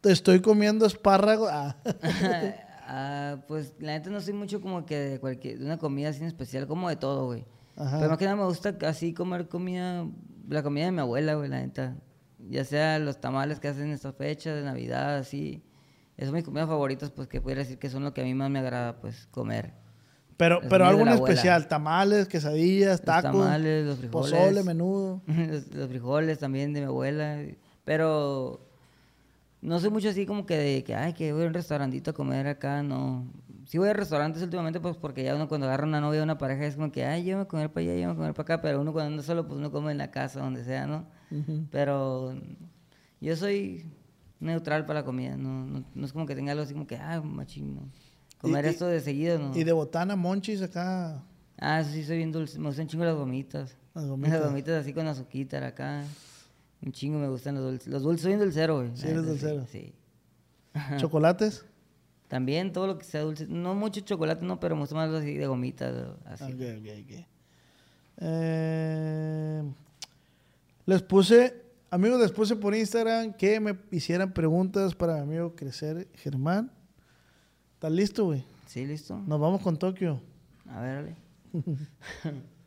Te estoy comiendo espárrago. Ah. Ah, pues la neta no soy mucho como que de cualquier, de una comida así en especial, como de todo, güey. Ajá. Pero más que nada me gusta así comer comida, la comida de mi abuela, güey, la neta. Ya sea los tamales que hacen en estas fechas de Navidad, así. Esas son mis comidas favoritas, pues que podría decir que son lo que a mí más me agrada, pues, comer. Pero, pero algo en especial. Tamales, quesadillas, Los tacos. tamales, los frijoles. Pozole, menudo. los, los frijoles también de mi abuela. Pero no soy mucho así como que de que, ay, que voy a un restaurantito a comer acá, no. Sí voy a restaurantes últimamente, pues porque ya uno cuando agarra una novia o una pareja es como que, ay, llévame a comer para allá, llévame a comer para acá. Pero uno cuando anda solo, pues uno come en la casa, donde sea, ¿no? Pero yo soy neutral para la comida, no, no, no es como que tenga algo así como que, ah, machín, no. Comer y- esto de seguido, ¿no? Y de botana, monchis acá. Ah, sí, soy bien dulce. Me gustan chingo las gomitas. Las Las gomitas. gomitas, así con azuquita acá. Un chingo me gustan los dulces. Los dulces, soy un dulcero, güey. Sí, eres dulcero. Sí. Chocolates. También todo lo que sea dulce. No mucho chocolate, no, pero me gusta más así de gomitas. Así. Ok, ok, ok. Eh, les puse, amigos, les puse por Instagram que me hicieran preguntas para mi amigo Crecer Germán. ¿Estás listo, güey? ¿Sí, listo? Nos vamos con Tokio. A ver, dale.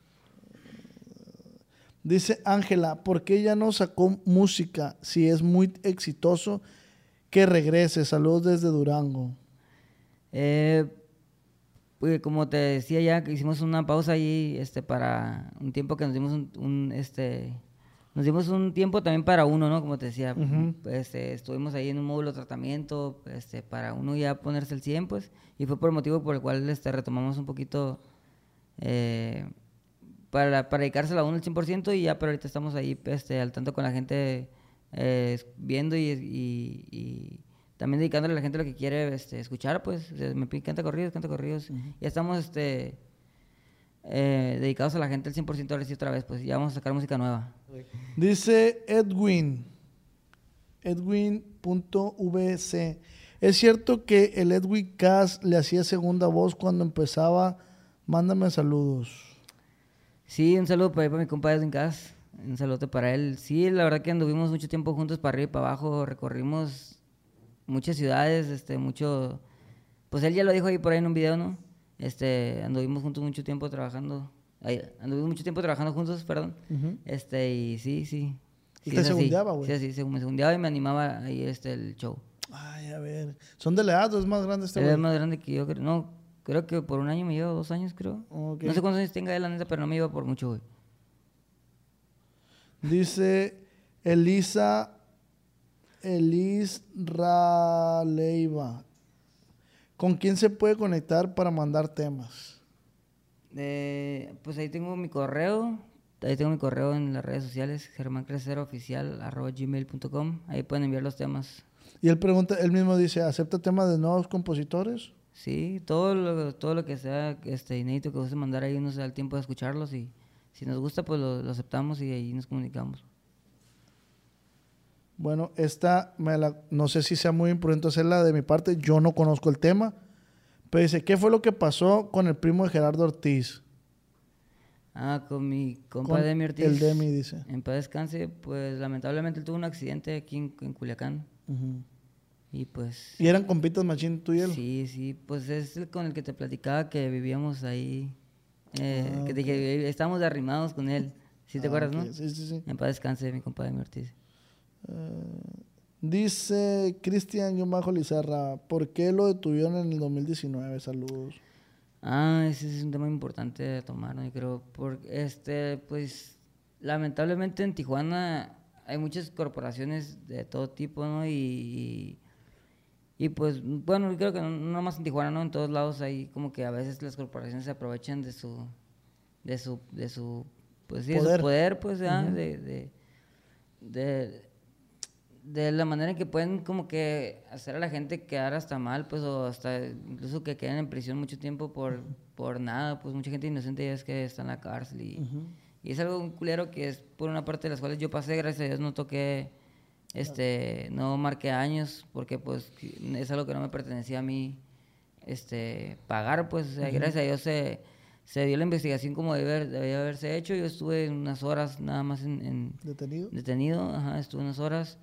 Dice Ángela, ¿por qué ya no sacó música si es muy exitoso? Que regrese. Saludos desde Durango. Eh, pues, como te decía ya, que hicimos una pausa ahí este, para un tiempo que nos dimos un, un, este, nos dimos un tiempo también para uno, ¿no? Como te decía, este, estuvimos ahí en un módulo de tratamiento este, para uno ya ponerse el 100, pues, y fue por el motivo por el cual este, retomamos un poquito eh, para, para dedicárselo a uno el 100% y ya, pero ahorita estamos ahí este, al tanto con la gente eh, viendo y, y- y también dedicándole a la gente lo que quiere este, escuchar, pues, o sea, me pide canta corridos, canta corridos. Ya estamos, este, eh, dedicados a la gente al 100% ahora sí otra vez, pues ya vamos a sacar música nueva. Dice Edwin, Edwin.vc. ¿Es cierto que el Edwin Cass le hacía segunda voz cuando empezaba? Mándame saludos. Sí, un saludo para, para mi compa Edwin Cass. Un saludo para él. Sí, la verdad que anduvimos mucho tiempo juntos para arriba y para abajo. Recorrimos muchas ciudades, este, mucho... Pues él ya lo dijo ahí por ahí en un video, ¿no? Este, anduvimos juntos mucho tiempo trabajando. Ay, anduvimos mucho tiempo trabajando juntos, perdón. Este, y sí, sí. ¿Y Sí, te segundeaba, güey? Sí, sí, se- me segundeaba y me animaba ahí este, el show. Ay, a ver. ¿Son de la edad o es más grande este Él es güey? más grande que yo, creo. No, creo que por un año me lleva, dos años, creo. No sé cuántos años tenga él, la neta, pero no me lleva por mucho, güey. Dice Elisa Elis Raleiva. ¿Con quién se puede conectar para mandar temas? Eh, pues ahí tengo mi correo. Ahí tengo mi correo en las redes sociales, germancreceroficial.gmail.com. Ahí pueden enviar los temas. Y él pregunta, él mismo dice, ¿acepta temas de nuevos compositores? Sí, todo lo, todo lo que sea este, inédito que guste mandar ahí, nos da el tiempo de escucharlos y si nos gusta, pues lo, lo aceptamos y ahí nos comunicamos. Bueno, esta, me la- no sé si sea muy imprudente hacerla de mi parte, yo no conozco el tema, pero dice, ¿qué fue lo que pasó con el primo de Gerardo Ortiz? Ah, con mi compa Con Demi Ortiz. el Demi, dice. En paz descanse, pues lamentablemente él tuvo un accidente aquí en, en Culiacán Ujú. Y pues... ¿Y eran compitas machín tú y él? Sí, sí, pues es el con el que te platicaba que vivíamos ahí, eh, Ah, que te dije, estábamos de arrimados con él. ¿Sí te Ah, acuerdas, no? Sí, sí, sí. En paz descanse, mi compa Demi Ortiz. Dice Cristian Yumajo Lizarra, ¿por qué lo detuvieron en el 2019? Saludos. Ah, ese es un tema importante de tomar, ¿no? Yo creo, porque, este, pues, lamentablemente en Tijuana hay muchas corporaciones de todo tipo, ¿no? Y, y, y, pues, bueno, yo creo que no, no más en Tijuana, ¿no? En todos lados hay como que a veces las corporaciones se aprovechan de su, de su, de su, pues sí, de Poder. su poder, pues, ¿ah? de, de, de, de la manera en que pueden como que hacer a la gente quedar hasta mal, pues, o hasta incluso que queden en prisión mucho tiempo por, por nada, pues mucha gente inocente ya es que está en la cárcel y, y es algo un culero que es por una parte de las cuales yo pasé, gracias a Dios no toqué, este, no marqué años, porque pues es algo que no me pertenecía a mí, este, pagar, pues, o sea, gracias a Dios se, se dio la investigación como debe, debía haberse hecho, yo estuve unas horas nada más en- en ¿Detenido? detenido, ajá, estuve unas horas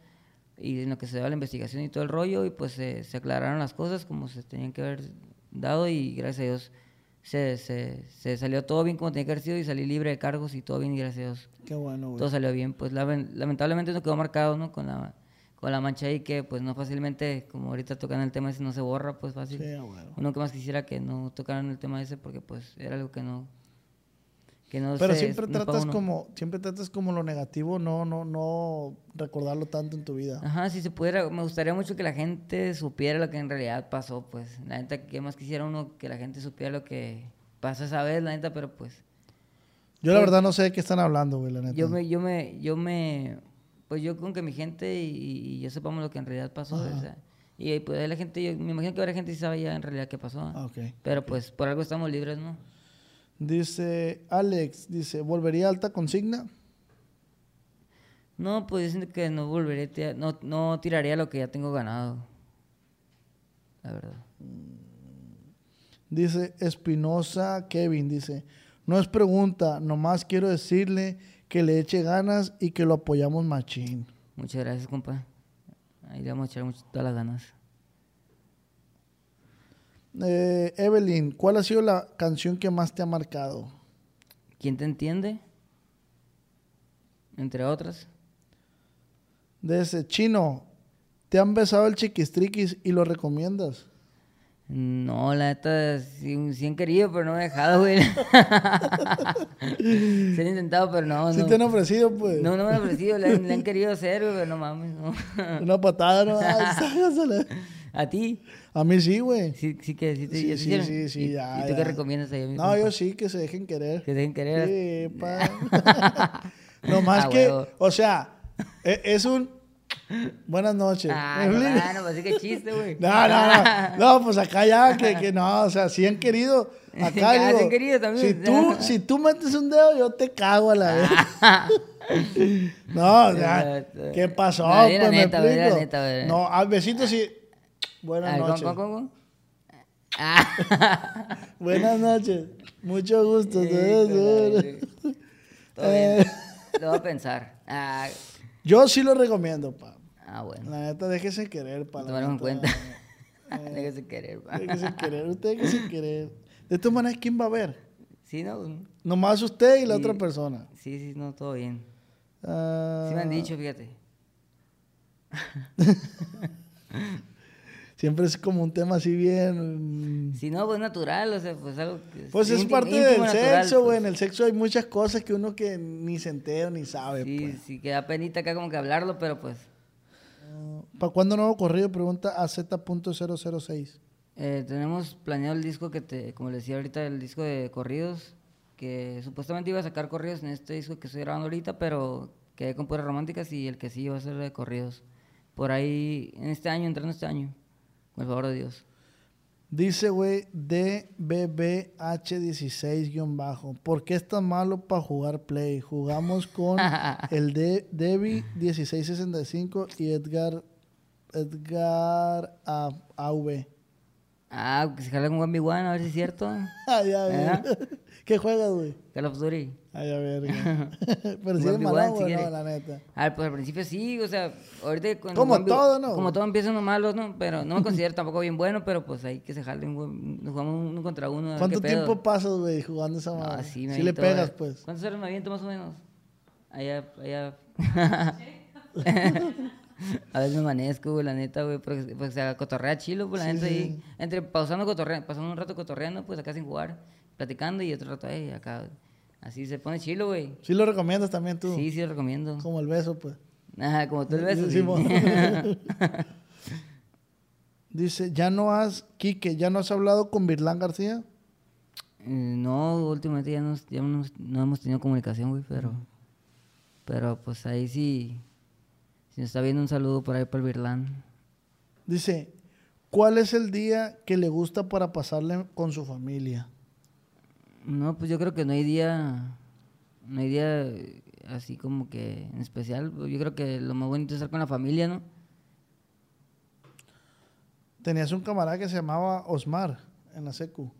y en lo que se daba la investigación y todo el rollo y pues se, se aclararon las cosas como se tenían que haber dado y gracias a Dios se, se, se salió todo bien como tenía que haber sido y salí libre de cargos y todo bien y gracias a Dios Qué bueno, güey. todo salió bien. Pues lamen- lamentablemente no quedó marcado, ¿no? Con la, con la mancha ahí que pues no fácilmente, como ahorita tocan el tema ese, no se borra, pues fácil. Sí, a huevo. Uno que más quisiera que no tocaran el tema ese porque pues era algo que no... Que no Pero siempre no tratas como, siempre tratas como lo negativo, no, no, no recordarlo tanto en tu vida. Ajá, si se pudiera, me gustaría mucho que la gente supiera lo que en realidad pasó, pues. La neta, que más quisiera uno que la gente supiera lo que pasó esa vez, la neta, pero pues. Yo la verdad no sé de qué están hablando, güey, la neta. Yo me, yo me, yo me, pues yo con que mi gente y, y yo sepamos lo que en realidad pasó, o sea, y pues la gente, yo me imagino que habrá gente que sabe ya en realidad qué pasó, Ah, ok. pero pues por algo estamos libres, ¿no? Dice Alex, dice, ¿volvería a alta consigna? No, pues siento que no volveré, no, no tiraría lo que ya tengo ganado, la verdad. Dice Espinosa Kevin, dice, no es pregunta, nomás quiero decirle que le eche ganas y que lo apoyamos machín. Muchas gracias, compa. Ahí le vamos a echar mucho- todas las ganas. Eh, Evelyn, ¿cuál ha sido la canción que más te ha marcado? ¿Quién te entiende? Entre otras. De ese chino, ¿te han besado el chiquistriquis y lo recomiendas? No, la neta, sí, sí han querido, pero no me he dejado, güey. Se han intentado, pero no, ¿Sí no. te han ofrecido, pues? No, no me han ofrecido, le, han- le han querido hacer, güey, pero no mames, no. Una patada, ¿no? Ay. ¿A ti? A mí sí, güey. Sí, sí que sí te Sí, ya sí, sí, sí, ¿Y, ya, ¿Y tú ya. qué recomiendas ahí? No, yo sí, que se dejen querer. Que se dejen querer. Sí, pa. no más Ah, que, huevo. o sea, e- es un buenas noches. Ah, ¿Me explico? no, pues sí que chiste, güey. No, no, no. No, pues acá ya, que, que no, o sea, sí han querido. Acá Ah, digo, sin querido también. Si tú, si tú metes un dedo, yo te cago a la vez. no, ya, Exacto. ¿qué pasó? No, pues me neta, la explico. neta, güey. no, a besitos sí. Buenas ver, ¿cómo, noches. cómo, cómo, cómo? Ah. Buenas noches. Mucho gusto. Sí, madre. Todo Eh. Lo voy a pensar. Ah, Yo sí lo recomiendo, pa. ah bueno. La neta, déjese querer, pa. la Tomarlo en cuenta. Déjese querer. pa. Déjese querer, usted déjese querer. De todas maneras, ¿quién va a ver? Sí, no. Nomás usted y la Sí. otra persona. Sí, sí, no, todo bien. Ah, Sí me han dicho, fíjate. Siempre es como un tema así bien. mm, Si no, pues natural, o sea, pues algo que Pues es parte íntimo, del natural, sexo, güey. pues. En el sexo hay muchas cosas que uno que ni se entera ni sabe, Sí, pues. sí, que da penita acá como que hablarlo, pero pues ¿Para cuándo nuevo corrido? Pregunta a Z.006. eh, tenemos planeado el disco que te, como les decía ahorita, el disco de corridos, que supuestamente iba a sacar corridos en este disco que estoy grabando ahorita, pero quedé con puras románticas y el que sí iba a ser de corridos. Por ahí, en este año, entrando este año, el favor de Dios. Dice, güey, DBBH16-bajo. ¿Por qué es tan malo para jugar Play? Jugamos con el de Debbie 1665 y Edgar Edgar A- AV. Ah, que se jala con 1v1, a ver si es cierto. ¿Ah? ¿Qué juegas, güey? Call of Duty. Ay, a ver. Pero si v malo, güey, no, la neta. Ah, pues al principio sí, o sea, ahorita con Como todo, ¿no? Como todo empieza uno malo, ¿no? Pero no me considero tampoco bien bueno, pero pues ahí que se jale un buen- nos jugamos uno contra uno. a ver ¿Cuánto pedo. tiempo pasas, güey, jugando esa No, madre? sí, me si le pegas, pues. ¿Cuántas horas me aviento más o menos? Allá, allá. a veces me amanezco, güey, la neta, güey, porque pues, se cotorrea chilo, pues la neta ahí. Entre pausando cotorreando, pasando un rato cotorreando, pues acá sin jugar, platicando y otro rato ahí, acá. Así se pone chilo, güey. Sí lo recomiendas también tú. Sí, sí, lo recomiendo. Como el beso, pues. Ajá, como tú el beso. Sí. Dice, ya no has, Quique, ¿ya no has hablado con Virlán García? Eh, no, últimamente ya, nos- ya no, no hemos tenido comunicación, güey, pero... Pero pues ahí sí... Si nos está viendo un saludo por ahí para el Virlán. Dice, ¿cuál es el día que le gusta para pasarle con su familia? No, pues yo creo que no hay día... No hay día eh, así como que en especial. Yo creo que lo más bonito es estar con la familia, ¿no? Tenías un camarada que se llamaba Osmar en la secu.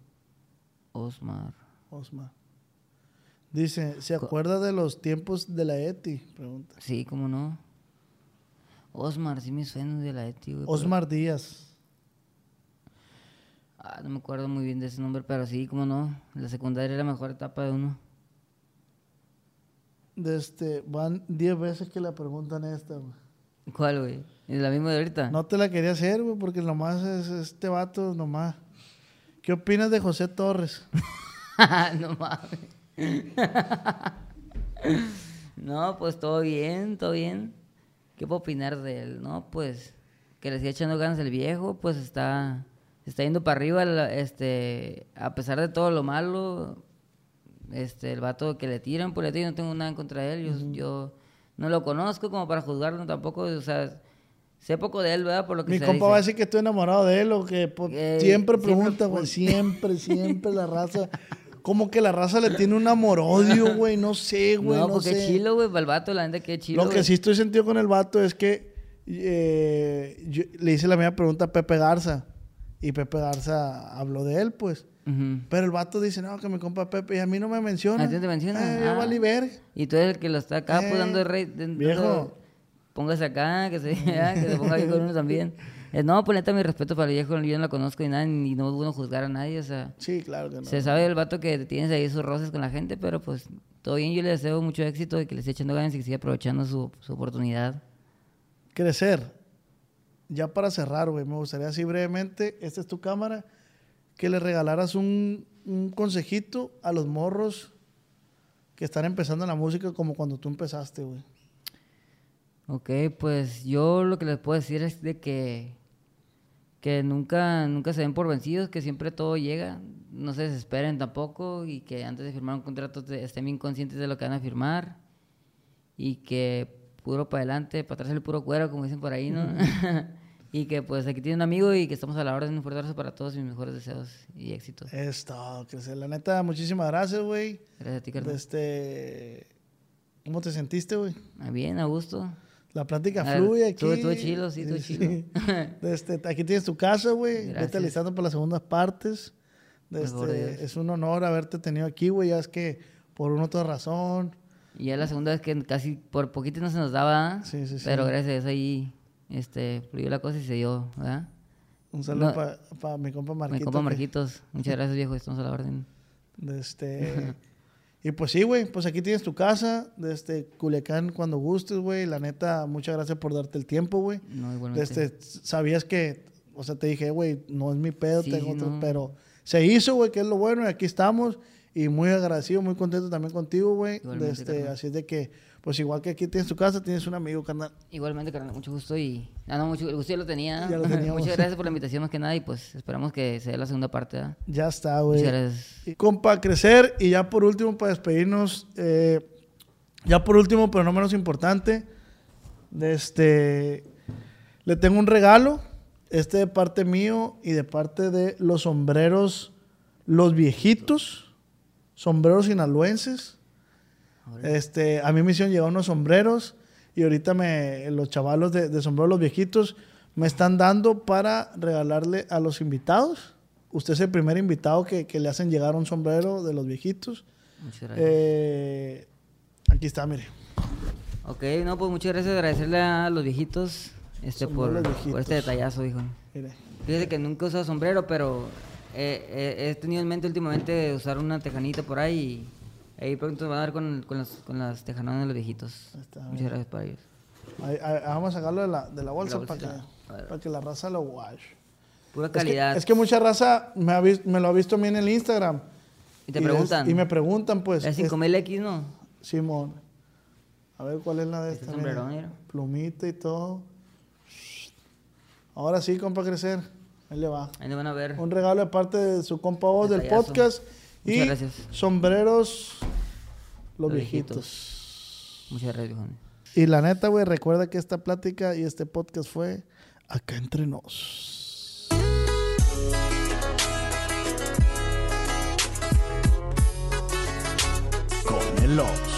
Osmar. Osmar. Dice, ¿se acuerda de los tiempos de la ETI? Pregunta. Sí, cómo no. Osmar, sí me suena de la ETI, güey. pero- Osmar Díaz. Ah, no me acuerdo muy bien de ese nombre, pero sí, cómo no. La secundaria era la mejor etapa de uno. De este, van 10 veces que le preguntan esta, güey. ¿Cuál, güey? ¿Es la misma de ahorita? No te la quería hacer, güey, porque nomás es este vato, nomás. ¿Qué opinas de José Torres? no mames. no, pues todo bien, todo bien. ¿Qué puedo opinar de él? No, pues que le siga echando ganas el viejo, pues está, está yendo para arriba, la- este, a pesar de todo lo malo, este, el vato que le tiran, pues le tiran, no tengo nada en contra de él, yo, yo no lo conozco como para juzgarlo tampoco, o sea, sé poco de él, ¿verdad? Por lo que Mi se compa dice. va a decir que estoy enamorado de él o que Eh, siempre pregunta, güey, siempre, siempre la raza. Como que la raza le tiene un amor-odio, güey, no sé, güey, no, no, porque sé. chilo, güey, para el vato, la neta que chilo. Lo que sí estoy sentido con el vato es que eh, yo- le hice la misma pregunta a Pepe Garza y Pepe Garza habló de él, pues. Pero el vato dice, no, que me compa Pepe y a mí no me menciona. ¿A ti te menciona? Eh, Ah. Y tú eres el que lo está acá, pues Eh, dando rey. viejo. Póngase acá, que se, que se ponga bien con uno también. Eh, no, pues neta, mi respeto para el viejo, yo no lo conozco ni nada, ni no bueno juzgar a nadie, o sea. Sí, claro que no. Se sabe el vato que tienes ahí sus roces con la gente, pero pues todo bien, yo le deseo mucho éxito y que le esté echando ganas y que siga aprovechando su, su oportunidad. Crecer. Ya para cerrar, güey, me gustaría así brevemente, esta es tu cámara, que le regalaras un, un consejito a los morros que están empezando en la música como cuando tú empezaste, güey. Ok, pues yo lo que les puedo decir es de que, que nunca, nunca se den por vencidos, que siempre todo llega, no se desesperen tampoco y que antes de firmar un contrato estén bien conscientes de lo que van a firmar y que puro para adelante, para atrás el puro cuero, como dicen por ahí, ¿no? Y que pues aquí tiene un amigo y que estamos a la orden. Un fuerte abrazo para todos y mis mejores deseos y éxitos. Esto, que sea, la neta, muchísimas gracias, güey. Gracias a ti, carnal. Este, ¿Cómo te sentiste, güey? Ah, Bien, a gusto. La plática ver, fluye aquí. estuvo- estuvo chido, sí, estuvo chido. Este, aquí tienes tu casa, güey. Vete alistando para las segundas partes. Este, es un honor haberte tenido aquí, güey. Ya es que por una u otra razón. Y ya la segunda vez que casi por poquito no se nos daba. Sí, sí, sí. Pero gracias a eso ahí este, fluyó la cosa y se dio, ¿verdad? Un saludo No. para mi compa Marquito. Mi compa que- Marquitos. Muchas gracias, viejo. Estamos a la orden. de este, y pues sí, güey. Pues aquí tienes tu casa. De este Culiacán cuando gustes, güey. La neta, muchas gracias por darte el tiempo, güey. No, De igualmente. este, sabías que, o sea, te dije, güey, no es mi pedo, Sí, tengo sí, otro, no. pero se hizo, güey, que es lo bueno, y aquí estamos. Y muy agradecido, muy contento también contigo, güey. Este, así es de que, pues igual que aquí tienes tu casa, tienes un amigo, carnal. Igualmente, carnal, mucho gusto y... Ah, no, mucho el gusto ya lo tenía. Ya lo teníamos. Muchas gracias por la invitación más que nada y pues esperamos que se dé la segunda parte, ¿verdad? Ya está, güey. Muchas gracias. Y compa, crecer. Y ya por último, para despedirnos, eh, ya por último, pero no menos importante, este, le tengo un regalo, este de parte mío y de parte de los sombreros, los viejitos, sombreros sinaloenses. Este, a mí me hicieron llegar unos sombreros y ahorita me, los chavalos de, de sombreros, los viejitos, me están dando para regalarle a los invitados. Usted es el primer invitado que, que le hacen llegar un sombrero de los viejitos. Muchas gracias. Eh, aquí está, mire. Ok, no, pues muchas gracias. Agradecerle a los viejitos este, por, este detallazo, hijo. mire. Fíjese que nunca he usado sombrero, pero eh, he tenido en mente últimamente usar una tejanita por ahí y ahí pronto van a dar con, con, las, con las tejanonas de los viejitos. Está, Muchas gracias para ellos. Ahí- ahí- vamos a sacarlo de la, de la bolsa, La para, que, para que la raza lo wash. Pura Es que, calidad. es que mucha raza me, ha me lo ha visto a mí en el Instagram. y te des- preguntan. y me preguntan, pues. es es- 5000X, ¿no? Simón. A ver cuál es la de Este esta. mira. Plumita y todo. Ahora sí, compa, crecer. Ahí le va. Ahí nos van a ver. Un regalo de parte de su compa voz del podcast. Y Muchas gracias. sombreros los Los viejitos. Muchas gracias, viejo. Y la neta, güey, recuerda que esta plática y este podcast fue acá entre nos. Con el Ox.